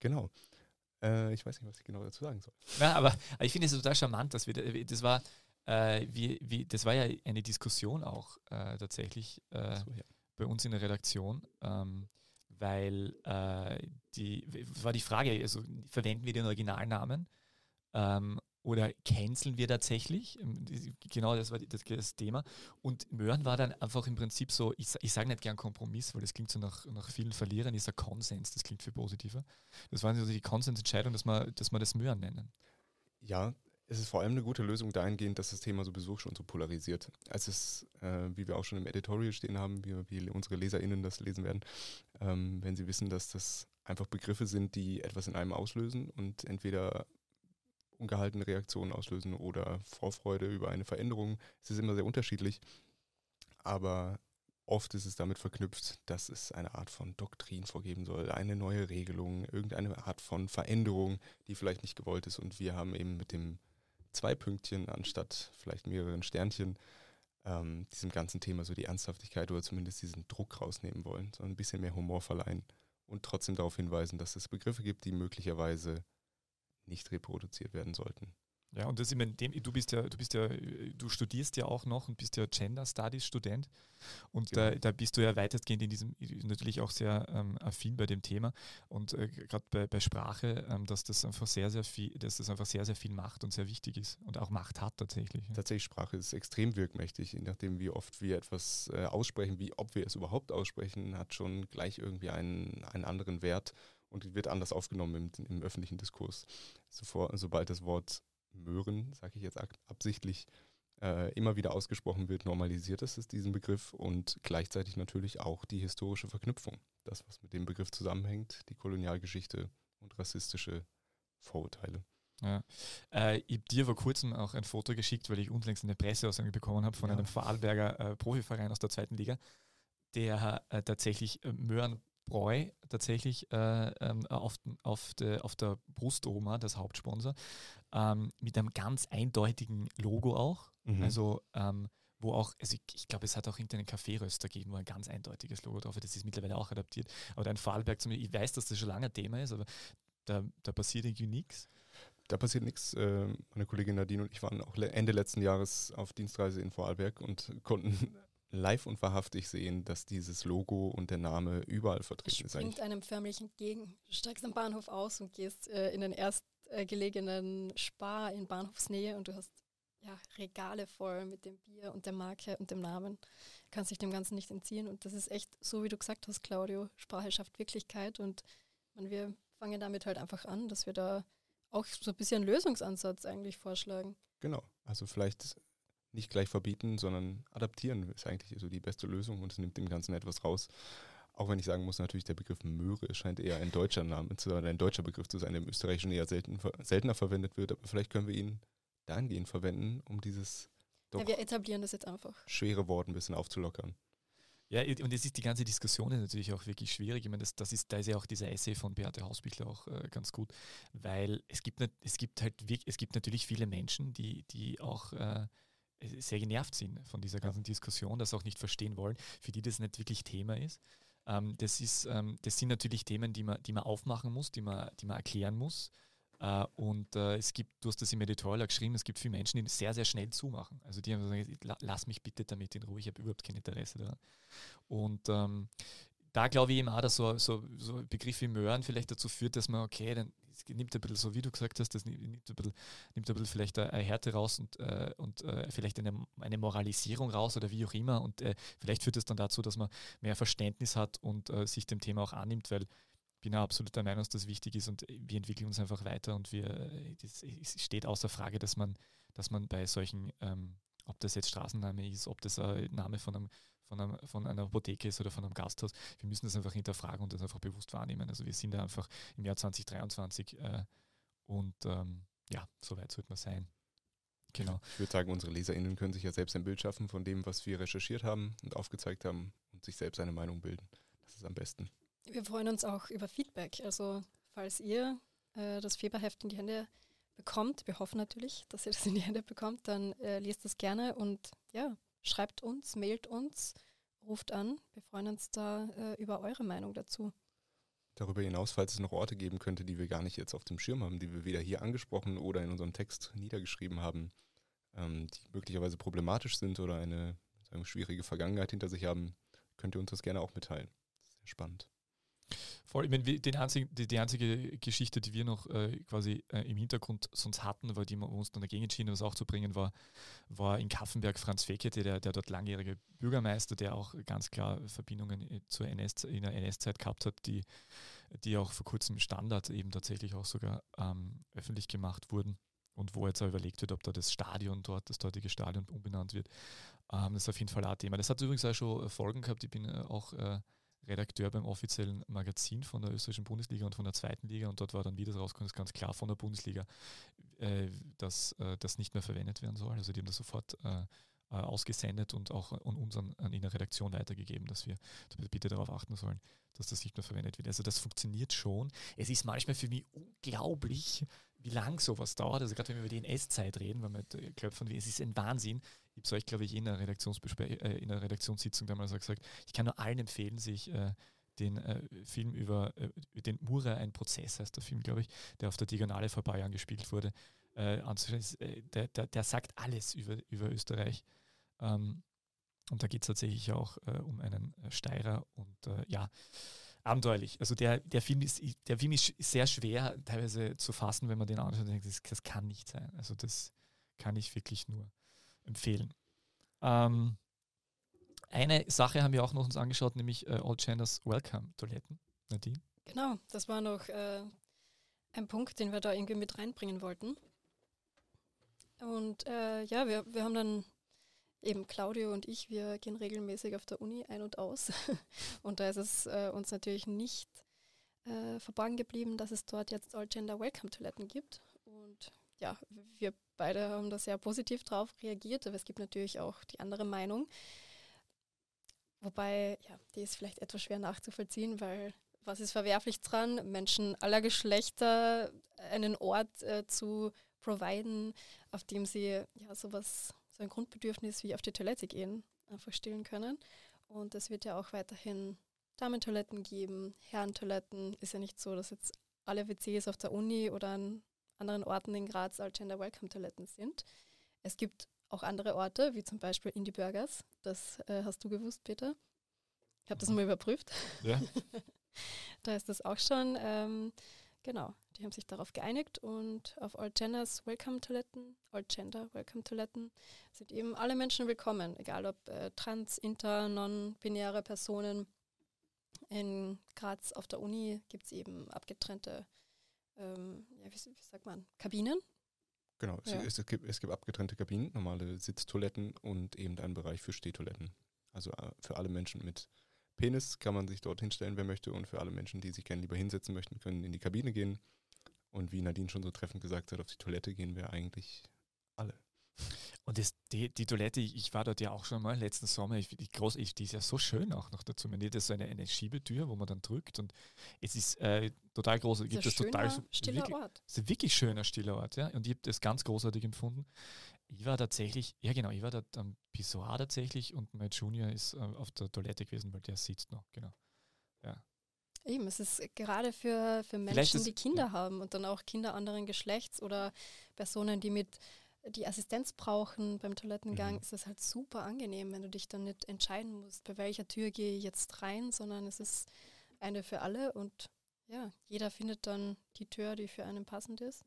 Genau. Äh, ich weiß nicht, was ich genau dazu sagen soll. Ja, aber, ich finde es total charmant, dass wir, das war, äh, wie, wie, das war ja eine Diskussion auch äh, tatsächlich äh, so, ja. bei uns in der Redaktion. Ähm, weil äh, die war die Frage, also verwenden wir den Originalnamen ähm, oder canceln wir tatsächlich? Ähm, genau das war das, Thema. Und Möhren war dann einfach im Prinzip so, ich, ich sage nicht gern Kompromiss, weil das klingt so nach, nach vielen Verlierern, ist ein Konsens, das klingt viel positiver. Das war so die Konsensentscheidung, dass wir, dass wir das Möhren nennen. Ja, es ist vor allem eine gute Lösung dahingehend, dass das Thema sowieso schon so polarisiert. Als es, äh, wie wir auch schon im Editorial stehen haben, wie, wie unsere LeserInnen das lesen werden, ähm, wenn sie wissen, dass das einfach Begriffe sind, die etwas in einem auslösen und entweder ungehaltene Reaktionen auslösen oder Vorfreude über eine Veränderung. Es ist immer sehr unterschiedlich, aber oft ist es damit verknüpft, dass es eine Art von Doktrin vorgeben soll, eine neue Regelung, irgendeine Art von Veränderung, die vielleicht nicht gewollt ist. Und wir haben eben mit dem zwei Pünktchen anstatt vielleicht mehreren Sternchen ähm, diesem ganzen Thema so die Ernsthaftigkeit oder zumindest diesen Druck rausnehmen wollen, sondern ein bisschen mehr Humor verleihen und trotzdem darauf hinweisen, dass es Begriffe gibt, die möglicherweise nicht reproduziert werden sollten. Ja, und das in dem, du bist ja, du bist ja, du studierst ja auch noch und bist ja Gender Studies Student. Und genau. da, da, bist du ja weitestgehend in diesem, natürlich auch sehr ähm, affin bei dem Thema. Und äh, gerade bei, bei Sprache, ähm, dass das einfach sehr, sehr viel, dass das einfach sehr, sehr viel macht und sehr wichtig ist und auch Macht hat tatsächlich. Tatsächlich, Sprache ist extrem wirkmächtig, je nachdem, wie oft wir etwas äh, aussprechen, wie ob wir es überhaupt aussprechen, hat schon gleich irgendwie einen, einen anderen Wert und wird anders aufgenommen im, im öffentlichen Diskurs. Sofort, sobald das Wort Möhren, sage ich jetzt absichtlich, äh, immer wieder ausgesprochen wird, normalisiert es diesen Begriff und gleichzeitig natürlich auch die historische Verknüpfung. Das, was mit dem Begriff zusammenhängt, die Kolonialgeschichte und rassistische Vorurteile. Ja. Äh, ich habe dir vor kurzem auch ein Foto geschickt, weil ich unlängst eine Presseaussage bekommen habe von ja. einem Vorarlberger äh, Profiverein aus der zweiten Liga, der äh, tatsächlich äh, Möhren Bräu tatsächlich äh, ähm, auf, auf, de, auf der Brustoma, das Hauptsponsor, ähm, mit einem ganz eindeutigen Logo auch. Mhm. Also ähm, wo auch, also ich, ich glaube, es hat auch hinter einen Kaffeeröster gegeben, wo ein ganz eindeutiges Logo drauf ist. Das ist mittlerweile auch adaptiert. Aber dein Vorarlberg, ich weiß, dass das schon lange ein Thema ist, aber da, da passiert irgendwie nichts. Da passiert nichts. Ähm, meine Kollegin Nadine und ich waren auch Ende letzten Jahres auf Dienstreise in Vorarlberg und konnten live und wahrhaftig sehen, dass dieses Logo und der Name überall vertreten ist. springt einem förmlich entgegen. Du steigst am Bahnhof aus und gehst äh, in den erstgelegenen Spar in Bahnhofsnähe und du hast ja, Regale voll mit dem Bier und der Marke und dem Namen. Kannst dich dem Ganzen nicht entziehen. Und das ist echt, so wie du gesagt hast, Claudio, Sprache schafft Wirklichkeit. Und man, wir fangen damit halt einfach an, dass wir da auch so ein bisschen einen Lösungsansatz eigentlich vorschlagen. Genau. Also vielleicht nicht gleich verbieten, sondern adaptieren ist eigentlich so die beste Lösung und es nimmt dem Ganzen etwas raus. Auch wenn ich sagen muss, natürlich der Begriff Möhre scheint eher ein deutscher Name zu sein, ein deutscher Begriff zu sein, der im Österreichischen eher selten, seltener verwendet wird. Aber vielleicht können wir ihn dahingehend verwenden, um dieses doch ja, wir etablieren das jetzt einfach. schwere Wort ein bisschen aufzulockern. Ja, und es ist die ganze Diskussion ist natürlich auch wirklich schwierig. Ich meine, das, das ist, da ist ja auch dieser Essay von Beate Hausbichler auch äh, ganz gut, weil es gibt, es gibt halt es gibt natürlich viele Menschen, die, die auch äh, sehr genervt sind von dieser ganzen Diskussion, das auch nicht verstehen wollen, für die das nicht wirklich Thema ist. Ähm, das, ist ähm, das sind natürlich Themen, die man, die man aufmachen muss, die man, die man erklären muss. Uh, und uh, es gibt, du hast das im Editorial geschrieben, es gibt viele Menschen, die sehr, sehr schnell zumachen. Also die haben gesagt, lass mich bitte damit in Ruhe, ich habe überhaupt kein Interesse daran. Und ähm, da glaube ich eben auch, dass so, so, so Begriff wie Möhren vielleicht dazu führt, dass man, okay, dann nimmt ein bisschen, so wie du gesagt hast, das nimmt ein bisschen, nimmt ein bisschen vielleicht eine Härte raus und, äh, und äh, vielleicht eine, eine Moralisierung raus oder wie auch immer. Und äh, vielleicht führt es dann dazu, dass man mehr Verständnis hat und äh, sich dem Thema auch annimmt, weil bin auch absolut der Meinung, dass das wichtig ist und wir entwickeln uns einfach weiter und wir, das, es steht außer Frage, dass man, dass man bei solchen, ähm, ob das jetzt Straßenname ist, ob das ein Name von, einem, von, einem, von einer Apotheke ist oder von einem Gasthaus, wir müssen das einfach hinterfragen und das einfach bewusst wahrnehmen. Also wir sind da einfach im Jahr 2023 äh, und ähm, ja, so weit sollte man sein. Genau. Ich würde sagen, unsere LeserInnen können sich ja selbst ein Bild schaffen von dem, was wir recherchiert haben und aufgezeigt haben und sich selbst eine Meinung bilden. Das ist am besten. Wir freuen uns auch über Feedback. Also falls ihr äh, das Fieberheft in die Hände bekommt, wir hoffen natürlich, dass ihr das in die Hände bekommt, dann äh, liest das gerne und ja, schreibt uns, mailt uns, ruft an. Wir freuen uns da äh, über eure Meinung dazu. Darüber hinaus, falls es noch Orte geben könnte, die wir gar nicht jetzt auf dem Schirm haben, die wir weder hier angesprochen oder in unserem Text niedergeschrieben haben, ähm, die möglicherweise problematisch sind oder eine sagen, schwierige Vergangenheit hinter sich haben, könnt ihr uns das gerne auch mitteilen. Sehr spannend. Voll, ich meine, den einzigen, die, die, einzige Geschichte, die wir noch äh, quasi äh, im Hintergrund sonst hatten, weil die wir uns dann dagegen entschieden was auch zu bringen, war, war in Kaffenberg Franz Fekete, der, der dort langjährige Bürgermeister, der auch ganz klar Verbindungen äh, zur NS, in der NS-Zeit gehabt hat, die, die auch vor kurzem Standard eben tatsächlich auch sogar ähm, öffentlich gemacht wurden und wo jetzt auch überlegt wird, ob da das Stadion dort, das dortige Stadion umbenannt wird. Ähm, das ist auf jeden Fall ein Thema. Das hat übrigens auch schon Folgen gehabt. Ich bin äh, auch äh, Redakteur beim offiziellen Magazin von der österreichischen Bundesliga und von der zweiten Liga und dort war dann wieder rausgekommen, ist ganz klar von der Bundesliga, äh, dass äh, das nicht mehr verwendet werden soll. Also die haben das sofort äh, ausgesendet und auch an uns an in der Redaktion weitergegeben, dass wir bitte darauf achten sollen, dass das nicht mehr verwendet wird. Also das funktioniert schon. Es ist manchmal für mich unglaublich, wie lang sowas dauert. Also gerade wenn wir über die NS-Zeit reden, weil wir klopfen, es ist ein Wahnsinn. Ich habe es euch, glaube ich, in der, äh, in der Redaktionssitzung damals auch gesagt, ich kann nur allen empfehlen, sich äh, den äh, Film über äh, den Mura, ein Prozess heißt der Film, glaube ich, der auf der Diagonale vor ein paar Jahren gespielt wurde, äh, anzuschauen. Äh, der, der, der, sagt alles über, über Österreich. Ähm, und da geht es tatsächlich auch um einen Steirer und ja, abenteuerlich. Also der, der, Film ist, der Film ist sehr schwer teilweise zu fassen, wenn man den anschaut und denkt, das, das kann nicht sein. Also das kann ich wirklich nur empfehlen. Ähm, eine Sache haben wir auch noch uns angeschaut, nämlich äh, All Genders Welcome Toiletten. Nadine? Genau, das war noch äh, ein Punkt, den wir da irgendwie mit reinbringen wollten. Und äh, ja, wir, wir haben dann eben Claudio und ich, wir gehen regelmäßig auf der Uni ein und aus. und da ist es äh, uns natürlich nicht äh, verborgen geblieben, dass es dort jetzt All-Gender Welcome-Toiletten gibt. Und ja, wir beide haben da sehr positiv drauf reagiert, aber es gibt natürlich auch die andere Meinung. Wobei, ja, die ist vielleicht etwas schwer nachzuvollziehen, weil was ist verwerflich dran, Menschen aller Geschlechter einen Ort äh, zu providen, auf dem sie ja sowas so ein Grundbedürfnis wie auf die Toilette gehen einfach stillen können. Und es wird ja auch weiterhin Damentoiletten geben, Herrentoiletten. Ist ja nicht so, dass jetzt alle WCs auf der Uni oder an anderen Orten in Graz als Gender Welcome Toiletten sind. Es gibt auch andere Orte, wie zum Beispiel Indie Burgers. Das äh, hast du gewusst, Peter. Ich habe das mal überprüft. Ja. da ist das auch schon. Ähm, genau, die haben sich darauf geeinigt und auf All Genders Welcome Toiletten, All Gender Welcome Toiletten sind eben alle Menschen willkommen, egal ob äh, trans, inter, non-binäre Personen. In Graz auf der Uni gibt es eben abgetrennte, ähm, ja, wie, wie, sagt man, Kabinen. Genau, ja. es, es, gibt, es gibt abgetrennte Kabinen, normale Sitztoiletten und eben einen Bereich für Stehtoiletten. Also äh, für alle Menschen mit Penis kann man sich dort hinstellen, wer möchte. Und für alle Menschen, die sich gerne lieber hinsetzen möchten, können in die Kabine gehen. Und wie Nadine schon so treffend gesagt hat, auf die Toilette gehen wir eigentlich alle. Und das, die, die Toilette, ich war dort ja auch schon mal letzten Sommer, ich, die, groß, ich, die ist ja so schön auch noch dazu. Man hat so eine, eine Schiebetür, wo man dann drückt und es ist äh, total groß. Gibt es total stiller wirklich, Ort. Es ist ein wirklich schöner stiller Ort, ja. Und ich habe das ganz großartig empfunden. Ich war tatsächlich, ja genau, ich war dort am Pissoir tatsächlich und mein Junior ist äh, auf der Toilette gewesen, weil der sitzt noch, genau. Ja. Eben, es ist gerade für, für Menschen, die Kinder ja. haben und dann auch Kinder anderen Geschlechts oder Personen, die mit die Assistenz brauchen beim Toilettengang, mhm. ist es halt super angenehm, wenn du dich dann nicht entscheiden musst, bei welcher Tür gehe ich jetzt rein, sondern es ist eine für alle und ja, jeder findet dann die Tür, die für einen passend ist.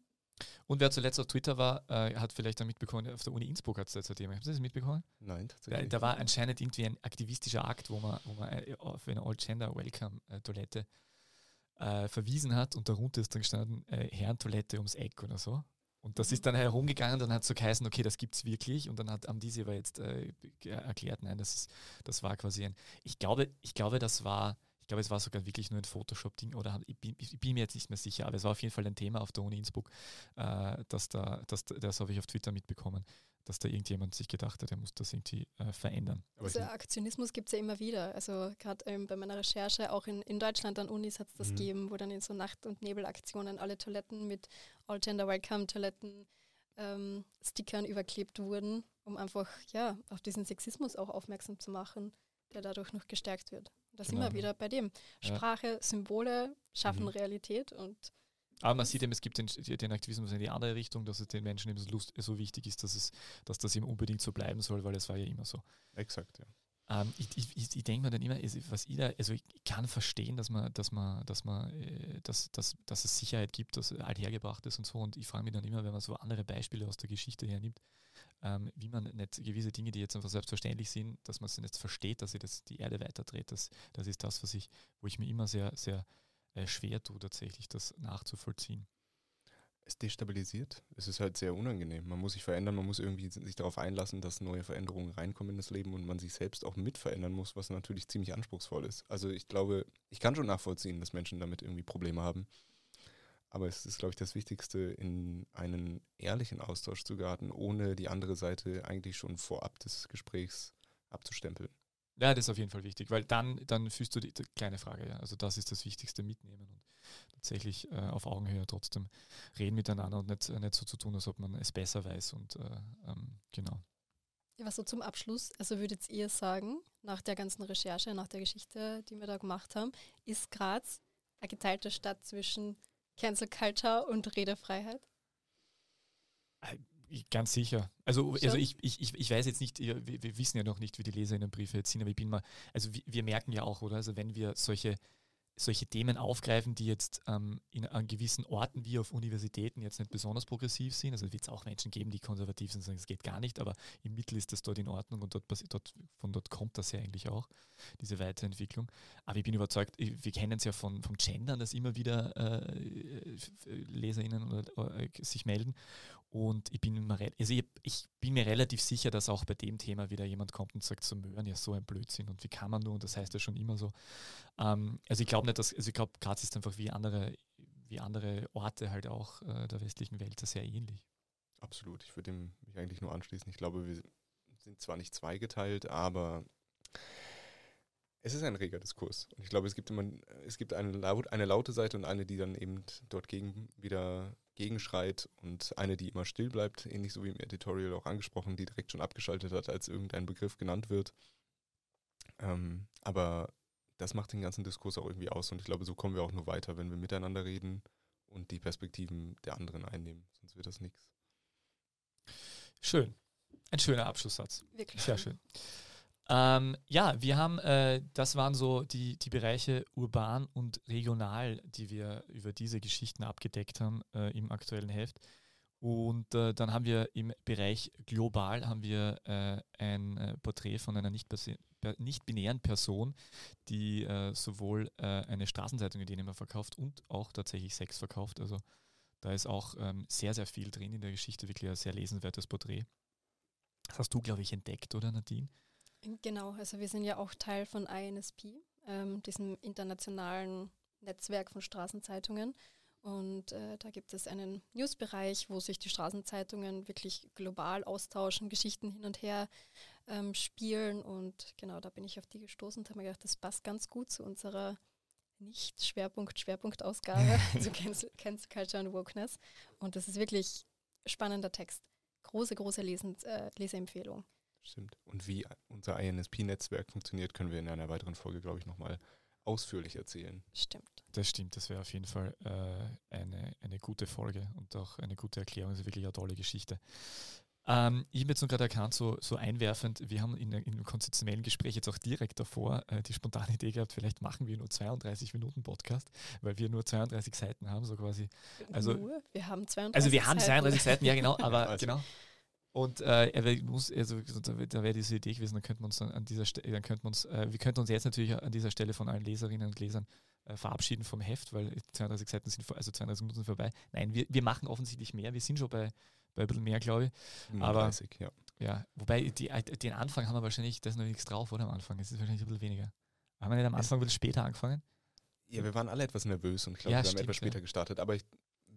Und wer zuletzt auf Twitter war, äh, hat vielleicht dann mitbekommen, auf der Uni Innsbruck hat es ein Thema. Haben Sie das mitbekommen? Nein, tatsächlich. Da, da, war anscheinend irgendwie ein aktivistischer Akt, wo man, wo man äh, auf eine All-Gender-Welcome-Toilette äh, verwiesen hat und darunter ist dann gestanden, äh, Herrentoilette ums Eck oder so. Und das ist dann herumgegangen, dann hat es so geheißen, okay, das gibt es wirklich. Und dann hat, haben diese aber jetzt äh, erklärt, nein, das, ist, das war quasi ein. Ich glaube, ich glaube, das war, ich glaube, es war sogar wirklich nur ein Photoshop-Ding oder ich bin, ich bin, mir jetzt nicht mehr sicher, aber es war auf jeden Fall ein Thema auf der Uni Innsbruck, äh, dass da, dass, das habe ich auf Twitter mitbekommen, dass da irgendjemand sich gedacht hat, er muss das irgendwie äh, verändern. Also Aktionismus gibt es ja immer wieder. Also gerade ähm, bei meiner Recherche, auch in, in Deutschland an Unis hat es das mhm. gegeben, wo dann in so Nacht- und Nebelaktionen alle Toiletten mit All Gender Welcome Toiletten ähm, Stickern überklebt wurden, um einfach ja auf diesen Sexismus auch aufmerksam zu machen, der dadurch noch gestärkt wird. Das genau. immer wieder bei dem. Sprache, ja. Symbole schaffen mhm. Realität und aber man sieht eben, es gibt den, den, Aktivismus in die andere Richtung, dass es den Menschen eben so, Lust, so wichtig ist, dass, es, dass das eben unbedingt so bleiben soll, weil es war ja immer so. Exakt, ja. Ähm, ich, ich, ich denke mir dann immer, was ich da, also ich kann verstehen, dass man, dass man, dass man, äh, dass, dass, dass es Sicherheit gibt, dass althergebracht ist und so. Und ich frage mich dann immer, wenn man so andere Beispiele aus der Geschichte hernimmt, ähm, wie man nicht gewisse Dinge, die jetzt einfach selbstverständlich sind, dass man sie nicht versteht, dass sie das die Erde weiterdreht. Das, das ist das, was ich, wo ich mir immer sehr, sehr äh, schwer tue, tatsächlich das nachzuvollziehen. Es destabilisiert. Es ist halt sehr unangenehm. Man muss sich verändern, man muss irgendwie sich darauf einlassen, dass neue Veränderungen reinkommen in das Leben und man sich selbst auch mit verändern muss, was natürlich ziemlich anspruchsvoll ist. Also ich glaube, ich kann schon nachvollziehen, dass Menschen damit irgendwie Probleme haben. Aber es ist, glaube ich, das Wichtigste, in einen ehrlichen Austausch zu geraten, ohne die andere Seite eigentlich schon vorab des Gesprächs abzustempeln. Ja, das ist auf jeden Fall wichtig, weil dann, dann fühlst du die, die kleine Frage, ja. Also das ist das Wichtigste mitnehmen und tatsächlich äh, auf Augenhöhe trotzdem reden miteinander und nicht, nicht so zu tun, als ob man es besser weiß und äh, ähm, genau. Ja, was so zum Abschluss, also würdet ihr sagen, nach der ganzen Recherche, nach der Geschichte, die wir da gemacht haben, ist Graz eine geteilte Stadt zwischen Cancel Culture und Redefreiheit? Äh, Ganz sicher. Also, also ich, ich, ich weiß jetzt nicht, wir, wir, wissen ja noch nicht, wie die Leserinnenbriefe jetzt sind, aber ich bin mal, also wir, wir merken ja auch, oder? Also wenn wir solche solche Themen aufgreifen, die jetzt ähm, in, an gewissen Orten wie auf Universitäten jetzt nicht besonders progressiv sind. Also wird es auch Menschen geben, die konservativ sind und sagen, es geht gar nicht, aber im Mittel ist das dort in Ordnung und dort, dort, von dort kommt das ja eigentlich auch, diese Weiterentwicklung. Aber ich bin überzeugt, wir kennen es ja von, vom Gendern, dass immer wieder äh, LeserInnen oder, äh, sich melden und ich bin, mir, also ich, ich, bin mir relativ sicher, dass auch bei dem Thema wieder jemand kommt und sagt, so Möhren ja so ein Blödsinn und wie kann man nur, und das heißt ja schon immer so. Ähm, also ich glaube nicht, dass, also ich glaube, Graz ist einfach wie andere, wie andere Orte halt auch äh, der westlichen Welt sehr ähnlich. Absolut, ich würde mich eigentlich nur anschließen. Ich glaube, wir sind zwar nicht zweigeteilt, aber es ist ein reger Diskurs. Und ich glaube, es gibt immer, es gibt eine, laut, eine laute Seite und eine, die dann eben dort gegen wieder gegenschreit und eine, die immer still bleibt, ähnlich so wie im Editorial auch angesprochen, die direkt schon abgeschaltet hat, als irgendein Begriff genannt wird. Ähm, aber das macht den ganzen Diskurs auch irgendwie aus und ich glaube, so kommen wir auch nur weiter, wenn wir miteinander reden und die Perspektiven der anderen einnehmen, sonst wird das nichts. Schön. Ein schöner Abschlusssatz. Wirklich. Sehr schön. Ähm, ja, wir haben, äh, das waren so die, die Bereiche urban und regional, die wir über diese Geschichten abgedeckt haben äh, im aktuellen Heft. Und äh, dann haben wir im Bereich global haben wir äh, ein äh, Porträt von einer nicht, nicht binären Person, die äh, sowohl eine Straßenzeitung in Dänemark verkauft und auch tatsächlich Sex verkauft. Also da ist auch ähm, sehr, sehr viel drin in der Geschichte, wirklich ein sehr lesenswertes Porträt. Das hast du, glaube ich, entdeckt, oder Nadine? Genau, also wir sind ja auch Teil von INSP, ähm, diesem internationalen Netzwerk von Straßenzeitungen. Und äh, da gibt es einen Newsbereich, wo sich die Straßenzeitungen wirklich global austauschen, Geschichten hin und her ähm, spielen. Und genau, da bin ich auf die gestoßen und habe mir gedacht, das passt ganz gut zu unserer Nicht-Schwerpunkt-Schwerpunkt-Ausgabe zu Cancel, Cancel Culture und Wokeness. Und das ist wirklich spannender Text. Große, große Lesen, äh, Leseempfehlung. Stimmt. Und wie unser INSP-Netzwerk funktioniert, können wir in einer weiteren Folge, glaube ich, nochmal ausführlich erzählen. Stimmt. Das stimmt, das wäre auf jeden Fall äh, eine, eine gute Folge und auch eine gute Erklärung. Das ist wirklich eine tolle Geschichte. Ähm, ich habe jetzt nur gerade erkannt, so, so einwerfend, wir haben in, in einem konzeptionellen Gespräch jetzt auch direkt davor äh, die spontane Idee gehabt, vielleicht machen wir nur 32 Minuten Podcast, weil wir nur 32 Seiten haben, so quasi. Also, nur? Wir haben 32 Also wir haben 32 Seiten, ja genau, aber also. genau. Und äh, er muss, also da wäre diese Idee gewesen, dann könnten wir uns an dieser Stelle, dann könnten wir uns, äh, wir könnten uns jetzt natürlich an dieser Stelle von allen Leserinnen und Lesern äh, verabschieden vom Heft, weil 32 Seiten sind, also 32 Minuten sind vorbei. Nein, wir, wir machen offensichtlich mehr. Wir sind schon bei, bei ein bisschen mehr, glaube ich. 35, Aber, ja. ja. Wobei die, äh, den Anfang haben wir wahrscheinlich, da ist noch nichts drauf, oder am Anfang? Es ist wahrscheinlich ein bisschen weniger. Haben wir nicht am Anfang ein bisschen später angefangen? Ja, wir waren alle etwas nervös und glaube, ja, wir haben etwas später ja. gestartet. Aber ich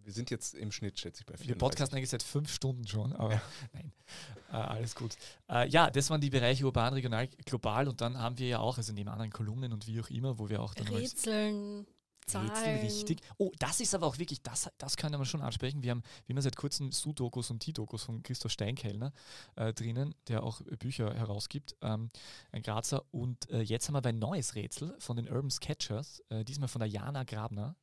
wir sind jetzt im Schnitt, schätze ich, bei 34. Wir podcasten eigentlich seit fünf Stunden schon, aber ja. nein, äh, alles gut. Äh, ja, das waren die Bereiche urban, regional, global und dann haben wir ja auch, also neben anderen Kolumnen und wie auch immer, wo wir auch dann Rätseln. Zahlen. Rätsel, richtig. Oh, das ist aber auch wirklich, das, das können wir schon ansprechen. Wir haben, wie man seit kurzem Sudokus und Tidokus von Christoph Steinkellner äh, drinnen, der auch Bücher herausgibt, ähm, ein Grazer. Und äh, jetzt haben wir ein neues Rätsel von den Urban Sketchers, äh, diesmal von der Jana Grabner.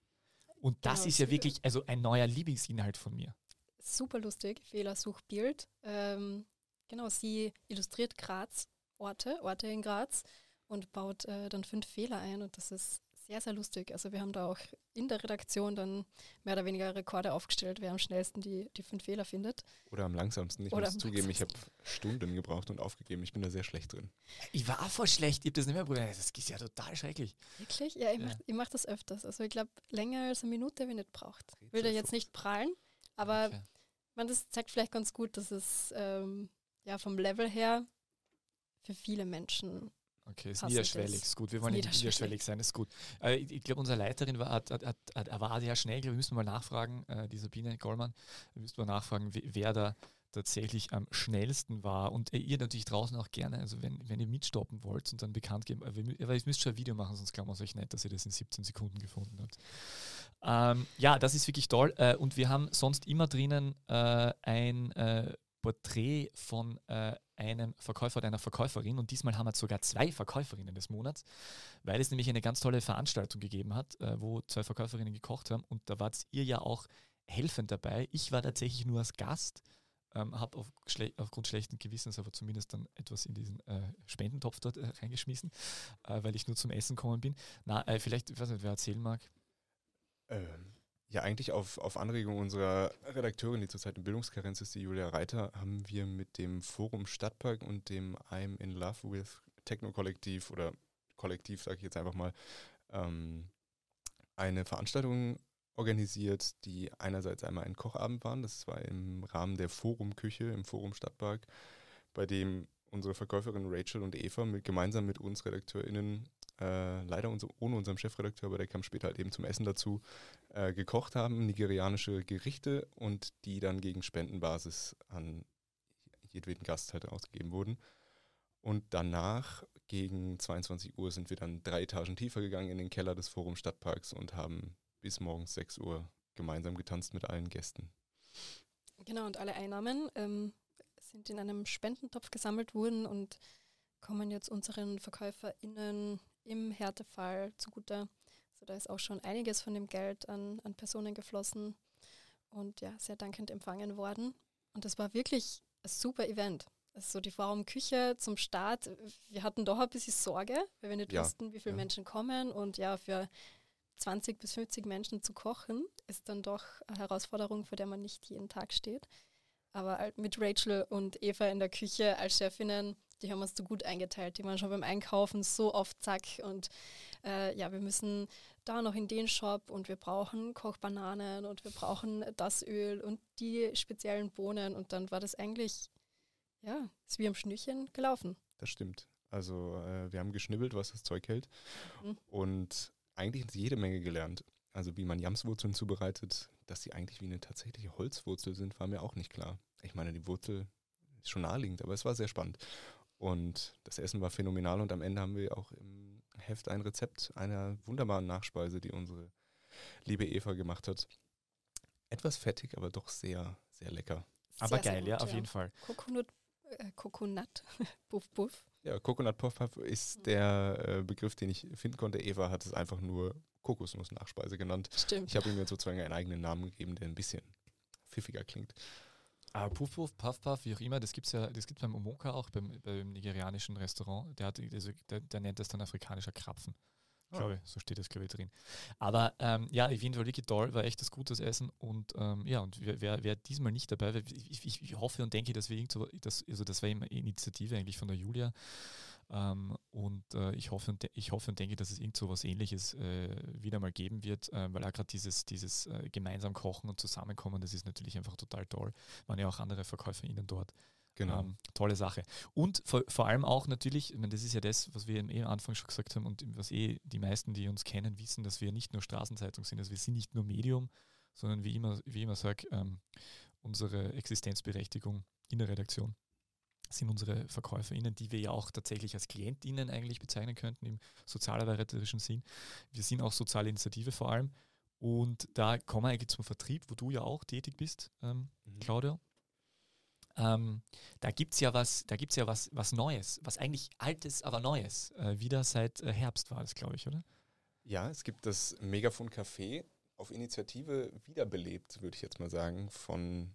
Und das genau, ist ja wirklich also ein neuer Lieblingsinhalt von mir. Super lustig, Fehlersuchbild. Ähm, genau, sie illustriert Graz, Orte, Orte in Graz und baut äh, dann fünf Fehler ein und das ist sehr, sehr lustig. Also wir haben da auch in der Redaktion dann mehr oder weniger Rekorde aufgestellt, wer am schnellsten die, die fünf Fehler findet. Oder am langsamsten. Ich Oder muss zugeben, ich habe Stunden gebraucht und aufgegeben. Ich bin da sehr schlecht drin. Ich war auch voll schlecht. Ich habe das nicht mehr probiert. Das ist ja total schrecklich. Wirklich? Ja, ich ja. mache mach das öfters. Also ich glaube, länger als eine Minute habe ich nicht braucht. Ich will da jetzt nicht prallen, aber okay. man, das zeigt vielleicht ganz gut, dass es ähm, ja vom Level her für viele Menschen Okay, ist niederschwellig, ist gut. Wir wollen nicht niederschwellig sein, ist gut. Äh, ich, ich glaube, unsere Leiterin war, hat, hat, hat, war sehr schnell. Wir müssen mal nachfragen, äh, die Sabine Gollmann, wir müssen mal nachfragen, wer da tatsächlich am schnellsten war. Und äh, ihr natürlich draußen auch gerne, also wenn, wenn ihr mitstoppen wollt und dann bekannt geben, aber ihr müsst schon ein Video machen, sonst glauben wir es euch nicht, dass ihr das in 17 Sekunden gefunden habt. Ähm, ja, das ist wirklich toll. Äh, und wir haben sonst immer drinnen äh, ein äh, Porträt von äh, einem Verkäufer oder einer Verkäuferin und diesmal haben wir sogar zwei Verkäuferinnen des Monats, weil es nämlich eine ganz tolle Veranstaltung gegeben hat, äh, wo zwei Verkäuferinnen gekocht haben und da wart ihr ja auch helfend dabei. Ich war tatsächlich nur als Gast, ähm, habe auf schle aufgrund schlechten Gewissens aber zumindest dann etwas in diesen äh, Spendentopf dort äh, reingeschmissen, äh, weil ich nur zum Essen gekommen bin. Na, äh, vielleicht, ich weiß nicht, wer erzählen mag. Ähm, ja, eigentlich auf, auf Anregung unserer Redakteurin, die zurzeit in Bildungskarenz ist, die Julia Reiter, haben wir mit dem Forum Stadtpark und dem I'm in Love with Techno-Kollektiv oder Kollektiv, sage ich jetzt einfach mal, ähm, eine Veranstaltung organisiert, die einerseits einmal ein Kochabend waren, das war im Rahmen der Forumküche im Forum Stadtpark, bei dem unsere Verkäuferin Rachel und Eva mit, gemeinsam mit uns RedakteurInnen äh, leider unser, ohne unseren Chefredakteur, aber der kam später halt eben zum Essen dazu, äh, gekocht haben, nigerianische Gerichte und die dann gegen Spendenbasis an jedweden Gast halt ausgegeben wurden. Und danach, gegen 22 Uhr, sind wir dann drei Etagen tiefer gegangen in den Keller des Forum Stadtparks und haben bis morgens 6 Uhr gemeinsam getanzt mit allen Gästen. Genau, und alle Einnahmen ähm, sind in einem Spendentopf gesammelt worden und kommen jetzt unseren VerkäuferInnen im Härtefall zugute. Also da ist auch schon einiges von dem Geld an, an Personen geflossen und ja, sehr dankend empfangen worden. Und das war wirklich ein super Event. Also die Vorraumküche zum Start, wir hatten doch ein bisschen Sorge, weil wir nicht Ja, wussten, wie viele ja. Menschen kommen. Und ja, für 20 bis 50 Menschen zu kochen, ist dann doch eine Herausforderung, vor der man nicht jeden Tag steht. Aber halt mit Rachel und Eva in der Küche als Chefinnen, die haben uns so gut eingeteilt. Die waren schon beim Einkaufen so oft zack. Und äh, ja, wir müssen da noch in den Shop und wir brauchen Kochbananen und wir brauchen das Öl und die speziellen Bohnen. Und dann war das eigentlich, ja, ist wie am Schnürchen gelaufen. Das stimmt. Also äh, wir haben geschnibbelt, was das Zeug hält. Mhm. Und eigentlich jede Menge gelernt. Also wie man Jamswurzeln zubereitet, dass sie eigentlich wie eine tatsächliche Holzwurzel sind, war mir auch nicht klar. Ich meine, die Wurzel ist schon naheliegend, aber es war sehr spannend. Und das Essen war phänomenal und am Ende haben wir auch im Heft ein Rezept einer wunderbaren Nachspeise, die unsere liebe Eva gemacht hat. Etwas fettig, aber doch sehr, sehr lecker. Aber Sehr, sehr geil, ja, gut, auf jeden Fall. Coconut, äh, Coconut, Puff Puff. Ja, Coconut Puff Puff ist der äh, Begriff, den ich finden konnte. Eva hat es einfach nur Kokosnuss-Nachspeise genannt. Stimmt. Ich habe ihm jetzt sozusagen einen eigenen Namen gegeben, der ein bisschen pfiffiger klingt. Aber Puff Puff, Puff Puff, wie auch immer, das gibt es ja, das gibt beim Omoka auch, beim, beim nigerianischen Restaurant. Der, hat, also, der, der nennt das dann afrikanischer Krapfen. Ah. Glaube so steht das, glaube ich, drin. Aber ähm, ja, auf jeden Fall wirklich toll, war echt das gutes Essen und ähm, ja, und wer, wer, wer diesmal nicht dabei war, ich, ich, ich hoffe und denke, dass wir irgend so, das, also das war immer Initiative eigentlich von der Julia ähm, und äh, ich, hoffe und ich hoffe und denke, dass es irgend so was ähnliches äh, wieder mal geben wird, äh, weil auch gerade dieses, dieses äh, gemeinsam kochen und zusammenkommen, das ist natürlich einfach total toll. Waren ja auch andere VerkäuferInnen dort. Genau. Ähm, tolle Sache. Und vor, vor allem auch natürlich, ich meine, das ist ja das, was wir eh am Anfang schon gesagt haben und was eh die meisten, die uns kennen, wissen, dass wir nicht nur Straßenzeitung sind, also wir sind nicht nur Medium, sondern wie immer, wie immer sage, ähm, unsere Existenzberechtigung in der Redaktion sind unsere VerkäuferInnen, die wir ja auch tatsächlich als KlientInnen eigentlich bezeichnen könnten im sozialarbeiterischen Sinn. Wir sind auch soziale Initiative vor allem. Und da kommen wir eigentlich zum Vertrieb, wo du ja auch tätig bist, ähm, Mhm. Claudia. Ähm, da gibt es ja was, da gibt's ja was, was Neues, was eigentlich Altes, aber Neues. Äh, wieder seit äh, Herbst war das, glaube ich, oder? Ja, es gibt das Megafon Café auf Initiative wiederbelebt, würde ich jetzt mal sagen, von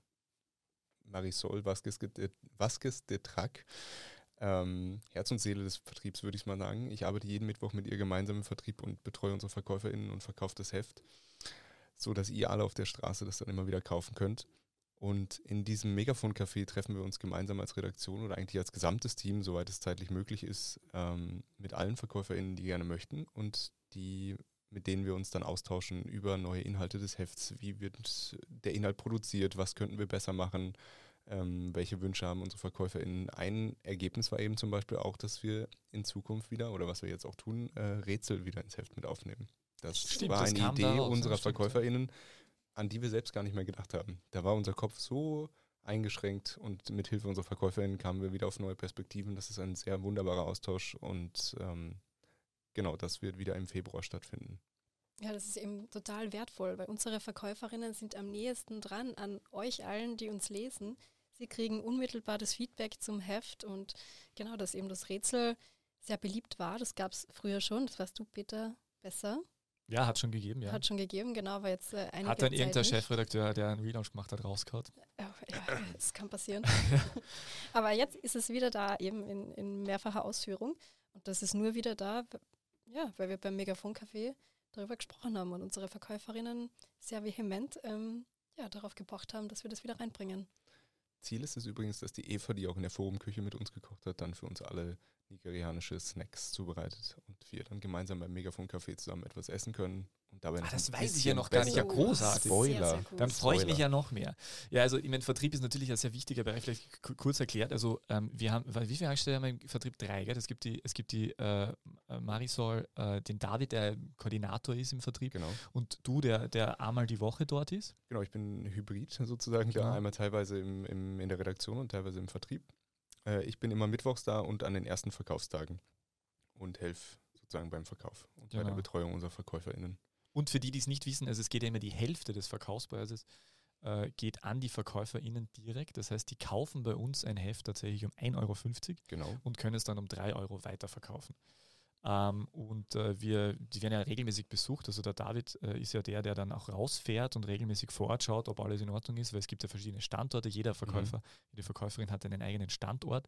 Marisol Vasquez, de- Vasquez de Trac. Ähm, Herz und Seele des Vertriebs, würde ich mal sagen. Ich arbeite jeden Mittwoch mit ihr gemeinsam im Vertrieb und betreue unsere VerkäuferInnen und verkaufe das Heft, so dass ihr alle auf der Straße das dann immer wieder kaufen könnt. Und in diesem Megafon-Café treffen wir uns gemeinsam als Redaktion oder eigentlich als gesamtes Team, soweit es zeitlich möglich ist, ähm, mit allen VerkäuferInnen, die gerne möchten und die, mit denen wir uns dann austauschen über neue Inhalte des Hefts. Wie wird der Inhalt produziert? Was könnten wir besser machen? Ähm, welche Wünsche haben unsere VerkäuferInnen? Ein Ergebnis war eben zum Beispiel auch, dass wir in Zukunft wieder, oder was wir jetzt auch tun, äh, Rätsel wieder ins Heft mit aufnehmen. Das Stimmt, war das eine Idee daraus, ne? unserer Stimmt. VerkäuferInnen, an die wir selbst gar nicht mehr gedacht haben. Da war unser Kopf so eingeschränkt und mit Hilfe unserer VerkäuferInnen kamen wir wieder auf neue Perspektiven. Das ist ein sehr wunderbarer Austausch und ähm, genau, das wird wieder im Februar stattfinden. Ja, das ist eben total wertvoll, weil unsere Verkäuferinnen sind am nächsten dran an euch allen, die uns lesen. Sie kriegen unmittelbar das Feedback zum Heft und genau, dass eben das Rätsel sehr beliebt war. Das gab es früher schon, das weißt du, Peter, besser. Ja, hat schon gegeben, ja. Hat schon gegeben, genau, aber jetzt äh, einige Hat dann Zeit irgendein nicht. Chefredakteur, der einen Relaunch gemacht hat, rausgehauen. Ja, ja, das kann passieren. Aber jetzt ist es wieder da, eben in, in mehrfacher Ausführung. Und das ist nur wieder da, ja, weil wir beim Megafon-Café darüber gesprochen haben und unsere Verkäuferinnen sehr vehement ähm, ja, darauf gepocht haben, dass wir das wieder reinbringen. Ziel ist es übrigens, dass die Eva, die auch in der Forumküche mit uns gekocht hat, dann für uns alle nigerianische Snacks zubereitet und wir dann gemeinsam beim Megafon Café zusammen etwas essen können und dabei Ah, das weiß ich ja noch gar nicht. Ja, großartig. Spoiler. Sehr, sehr gut. Dann freue ich mich ja noch mehr. Ja, also ich meine, Vertrieb ist natürlich ein sehr wichtiger Bereich, vielleicht ku- kurz erklärt. Also ähm, wir haben, weil wie viele Angestellte haben wir im Vertrieb? Drei, gell? Es gibt die, es gibt die äh, Marisol, äh, den David, der Koordinator ist im Vertrieb Genau. und du, der, der einmal die Woche dort ist. Genau, ich bin Hybrid sozusagen Genau. da, einmal teilweise im, im, in der Redaktion und teilweise im Vertrieb. Äh, ich bin immer mittwochs da und an den ersten Verkaufstagen und helfe sozusagen beim Verkauf und bei der Genau. Betreuung unserer VerkäuferInnen. Und für die, die es nicht wissen, also es geht ja immer die Hälfte des Verkaufspreises äh, geht an die VerkäuferInnen direkt. Das heißt, die kaufen bei uns ein Heft tatsächlich um 1,50 Euro Genau. und können es dann um 3 Euro weiterverkaufen. Ähm, und äh, wir, die werden ja regelmäßig besucht. Also der David äh, ist ja der, der dann auch rausfährt und regelmäßig vor Ort schaut, ob alles in Ordnung ist, weil es gibt ja verschiedene Standorte. Jeder Verkäufer, mhm. jede Verkäuferin hat einen eigenen Standort,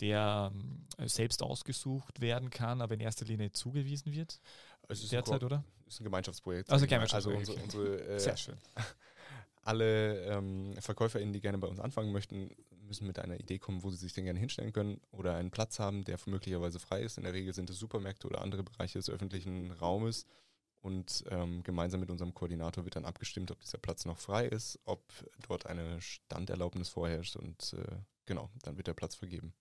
der äh, selbst ausgesucht werden kann, aber in erster Linie zugewiesen wird. Also derzeit, oder? ist ein Gemeinschaftsprojekt. Also, Gemeinschaftsprojekt. also unsere, unsere äh, Sehr schön. alle ähm, VerkäuferInnen, die gerne bei uns anfangen möchten, müssen mit einer Idee kommen, wo sie sich denn gerne hinstellen können oder einen Platz haben, der möglicherweise frei ist. In der Regel sind es Supermärkte oder andere Bereiche des öffentlichen Raumes. Und ähm, gemeinsam mit unserem Koordinator wird dann abgestimmt, ob dieser Platz noch frei ist, ob dort eine Standerlaubnis vorherrscht und äh, genau, dann wird der Platz vergeben.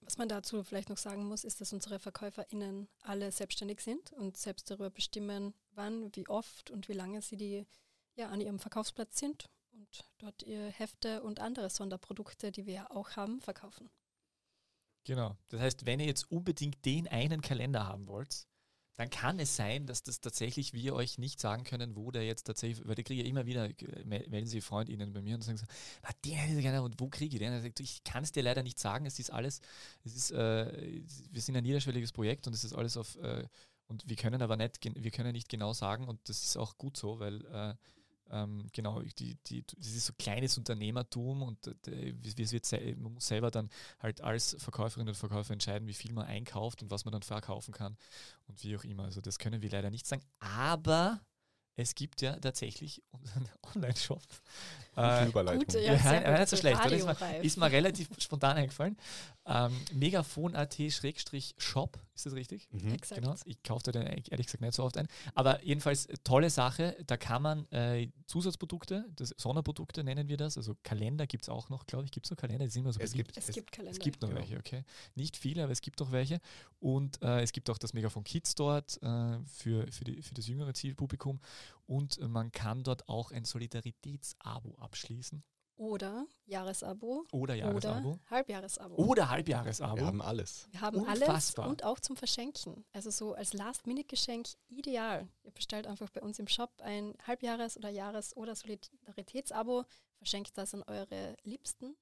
Was man dazu vielleicht noch sagen muss, ist, dass unsere VerkäuferInnen alle selbstständig sind und selbst darüber bestimmen, wann, wie oft und wie lange sie die ja, an ihrem Verkaufsplatz sind und dort ihre Hefte und andere Sonderprodukte, die wir ja auch haben, verkaufen. Genau. Das heißt, wenn ihr jetzt unbedingt den einen Kalender haben wollt, dann kann es sein, dass das tatsächlich wir euch nicht sagen können, wo der jetzt tatsächlich, weil die kriege ich immer wieder, melden sie FreundInnen bei mir und sagen so, na, den hätte ich gerne und wo kriege ich den? Sagt, ich kann es dir leider nicht sagen, es ist alles, es ist, äh, wir sind ein niederschwelliges Projekt und es ist alles auf, äh, und wir können aber nicht, wir können nicht genau sagen und das ist auch gut so, weil äh, ähm, genau, die, die, das ist so kleines Unternehmertum und äh, wird, man muss selber dann halt als Verkäuferin oder Verkäufer entscheiden, wie viel man einkauft und was man dann verkaufen kann und wie auch immer. Also das können wir leider nicht sagen. Aber es gibt ja tatsächlich unseren Online-Shop. Äh, Überleitung. Gute, ja, ja, nicht so schlecht. Ist, mir, ist mir relativ spontan eingefallen. Ähm, Megafon.at-shop, ist das richtig? Mhm. Exakt. Genau. Ich kaufe da ehrlich gesagt nicht so oft ein. Aber jedenfalls tolle Sache. Da kann man äh, Zusatzprodukte, das, Sonderprodukte nennen wir das. Also Kalender gibt es auch noch, glaube ich. Gibt es noch Kalender? So es, gibt, es, es gibt Kalender. Es gibt noch genau. welche, okay. Nicht viele, aber es gibt auch welche. Und äh, es gibt auch das Megafon Kids dort äh, für, für, die, für das jüngere Zielpublikum. Und man kann dort auch ein Solidaritätsabo abschließen. Oder Jahresabo. Oder Jahresabo. Oder Halbjahresabo. Oder Halbjahresabo. Wir haben alles. Wir haben Unfassbar. alles und auch zum Verschenken. Also so als Last-Minute-Geschenk ideal. Ihr bestellt einfach bei uns im Shop ein Halbjahres- oder Jahres- oder Solidaritätsabo, verschenkt das an eure Liebsten.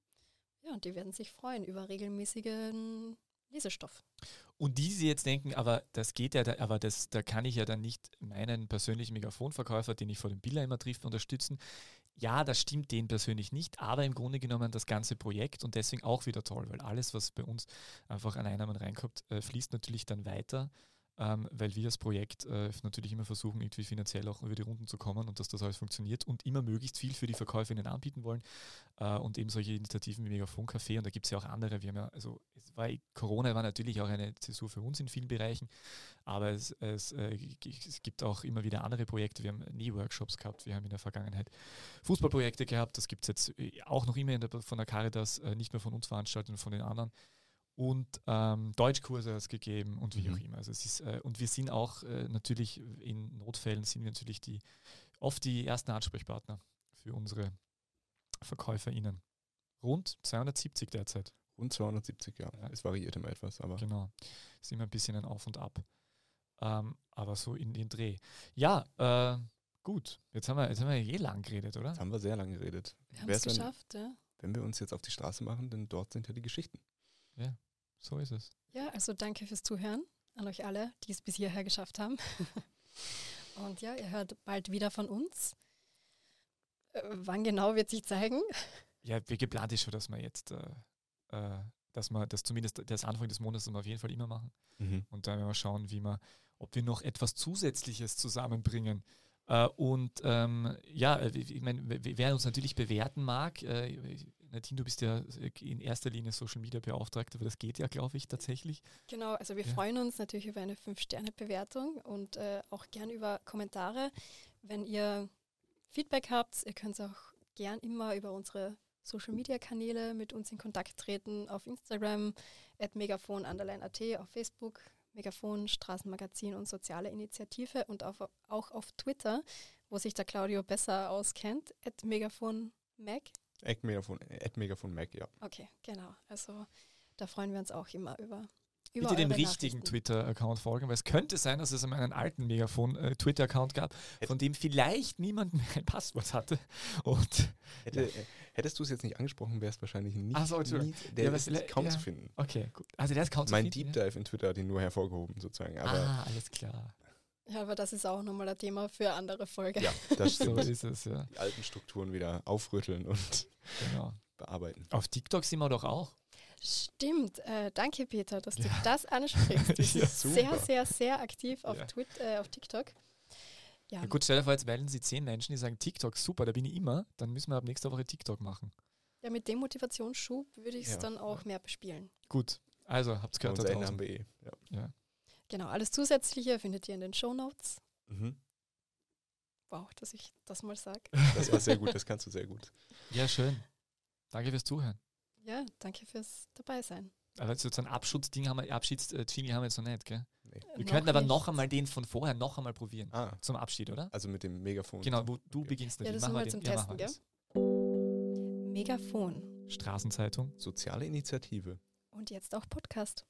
Ja, und die werden sich freuen über regelmäßigen Lesestoff. Und die sie jetzt denken, aber das geht ja, aber das, da kann ich ja dann nicht meinen persönlichen Megafonverkäufer, den ich vor dem Biller immer trifft, unterstützen. Ja, das stimmt den persönlich nicht, aber im Grunde genommen das ganze Projekt und deswegen auch wieder toll, weil alles, was bei uns einfach an Einnahmen reinkommt, äh, fließt natürlich dann weiter ähm, weil wir das Projekt äh, natürlich immer versuchen, irgendwie finanziell auch über die Runden zu kommen und dass das alles funktioniert und immer möglichst viel für die Verkäuferinnen anbieten wollen äh, und eben solche Initiativen wie Megafon Café und da gibt es ja auch andere. Wir haben ja, also war, Corona war natürlich auch eine Zäsur für uns in vielen Bereichen, aber es, es, äh, es gibt auch immer wieder andere Projekte. Wir haben nie Workshops gehabt, wir haben in der Vergangenheit Fußballprojekte gehabt, das gibt es jetzt äh, auch noch immer der, von der Caritas, äh, nicht nur von uns veranstaltet, von den anderen und ähm, Deutschkurse hat es gegeben und wie mhm. auch immer. Also es ist, äh, und wir sind auch äh, natürlich in Notfällen sind wir natürlich die oft die ersten Ansprechpartner für unsere VerkäuferInnen. Rund 270 derzeit. Rund 270, ja. ja. Es variiert immer etwas, aber. Genau. Es ist immer ein bisschen ein Auf und Ab. Ähm, aber so in den Dreh. Ja, äh, gut. Jetzt haben wir, jetzt haben wir eh lang geredet, oder? Jetzt haben wir sehr lang geredet. Wir haben es geschafft, ja. Wenn wir uns jetzt auf die Straße machen, denn dort sind ja die Geschichten. Ja, so ist es. Ja, also danke fürs Zuhören an euch alle, die es bis hierher geschafft haben. Und ja, ihr hört bald wieder von uns. Äh, wann genau wird sich zeigen? Ja, wie geplant ist schon, dass wir jetzt, äh, äh, dass wir das zumindest das Anfang des Monats auf jeden Fall immer machen. Mhm. Und dann werden wir schauen, wie wir, ob wir noch etwas Zusätzliches zusammenbringen. Äh, und ähm, ja, äh, ich meine, wer uns natürlich bewerten mag, äh, Nadine, du bist ja in erster Linie Social Media Beauftragte, aber das geht ja, glaube ich, tatsächlich. Genau, also wir ja. freuen uns natürlich über eine 5-Sterne-Bewertung und äh, auch gern über Kommentare. Wenn ihr Feedback habt, ihr könnt auch gern immer über unsere Social Media Kanäle mit uns in Kontakt treten, auf Instagram, at megafon at, auf Facebook, Megafon, Straßenmagazin und soziale Initiative und auf, auch auf Twitter, wo sich der Claudio besser auskennt, at megafon mag. At Megafon, at Megafon Mac, ja. Okay, genau. Also da freuen wir uns auch immer über über Bitte dem richtigen. Twitter-Account folgen, weil es könnte sein, dass es einen alten Megafon-Twitter-Account gab, von dem vielleicht niemand mehr ein Passwort hatte. Und Hätte, äh, hättest du es jetzt nicht angesprochen, wärst wahrscheinlich nicht. Ach so, nie, der Ja, ist kaum ja. zu finden. okay, gut. Also der ist kaum zu Mein finden, Deep Dive in Twitter hat ihn nur hervorgehoben, sozusagen. ja? Aber Ah, alles klar. Ja, aber das ist auch nochmal ein Thema für eine andere Folge. ja, das So stimmt. ist es, ja. Die alten Strukturen wieder aufrütteln und Genau. bearbeiten. Auf TikTok sind wir doch auch. Stimmt. Äh, danke, Peter, dass du Ja. das ansprichst. Sind Ja, sehr, sehr, sehr aktiv auf, Ja. Twit äh, auf TikTok. Ja, Ja, gut, stell dir vor, jetzt melden sich zehn Menschen, die sagen, TikTok, super, da bin ich immer. Dann müssen wir ab nächster Woche TikTok machen. ja mit dem Motivationsschub würde ich es Ja. dann auch mehr bespielen. Gut, also habt's gehört da Unser Ende draußen. haben wir eh. Ja. Genau, alles Zusätzliche findet ihr in den Show Notes. Mhm. Wow, dass ich das mal sage. Das war sehr gut, das kannst du sehr gut. Ja, schön. Danke fürs Zuhören. Ja, danke fürs Dabeisein. Aber so ein Abschutzding haben wir, Abschieds-Jingle haben wir jetzt noch nicht, gell? Nee. Wir Noch könnten aber nicht. noch einmal den von vorher noch einmal probieren. Ah, Zum Abschied, oder? also mit dem Megafon. Genau, wo du Okay. beginnst. Ja, Nadine. das Machen wir den- zum ja, Testen, wir Megafon. Straßenzeitung. Soziale Initiative. Und jetzt auch Podcast.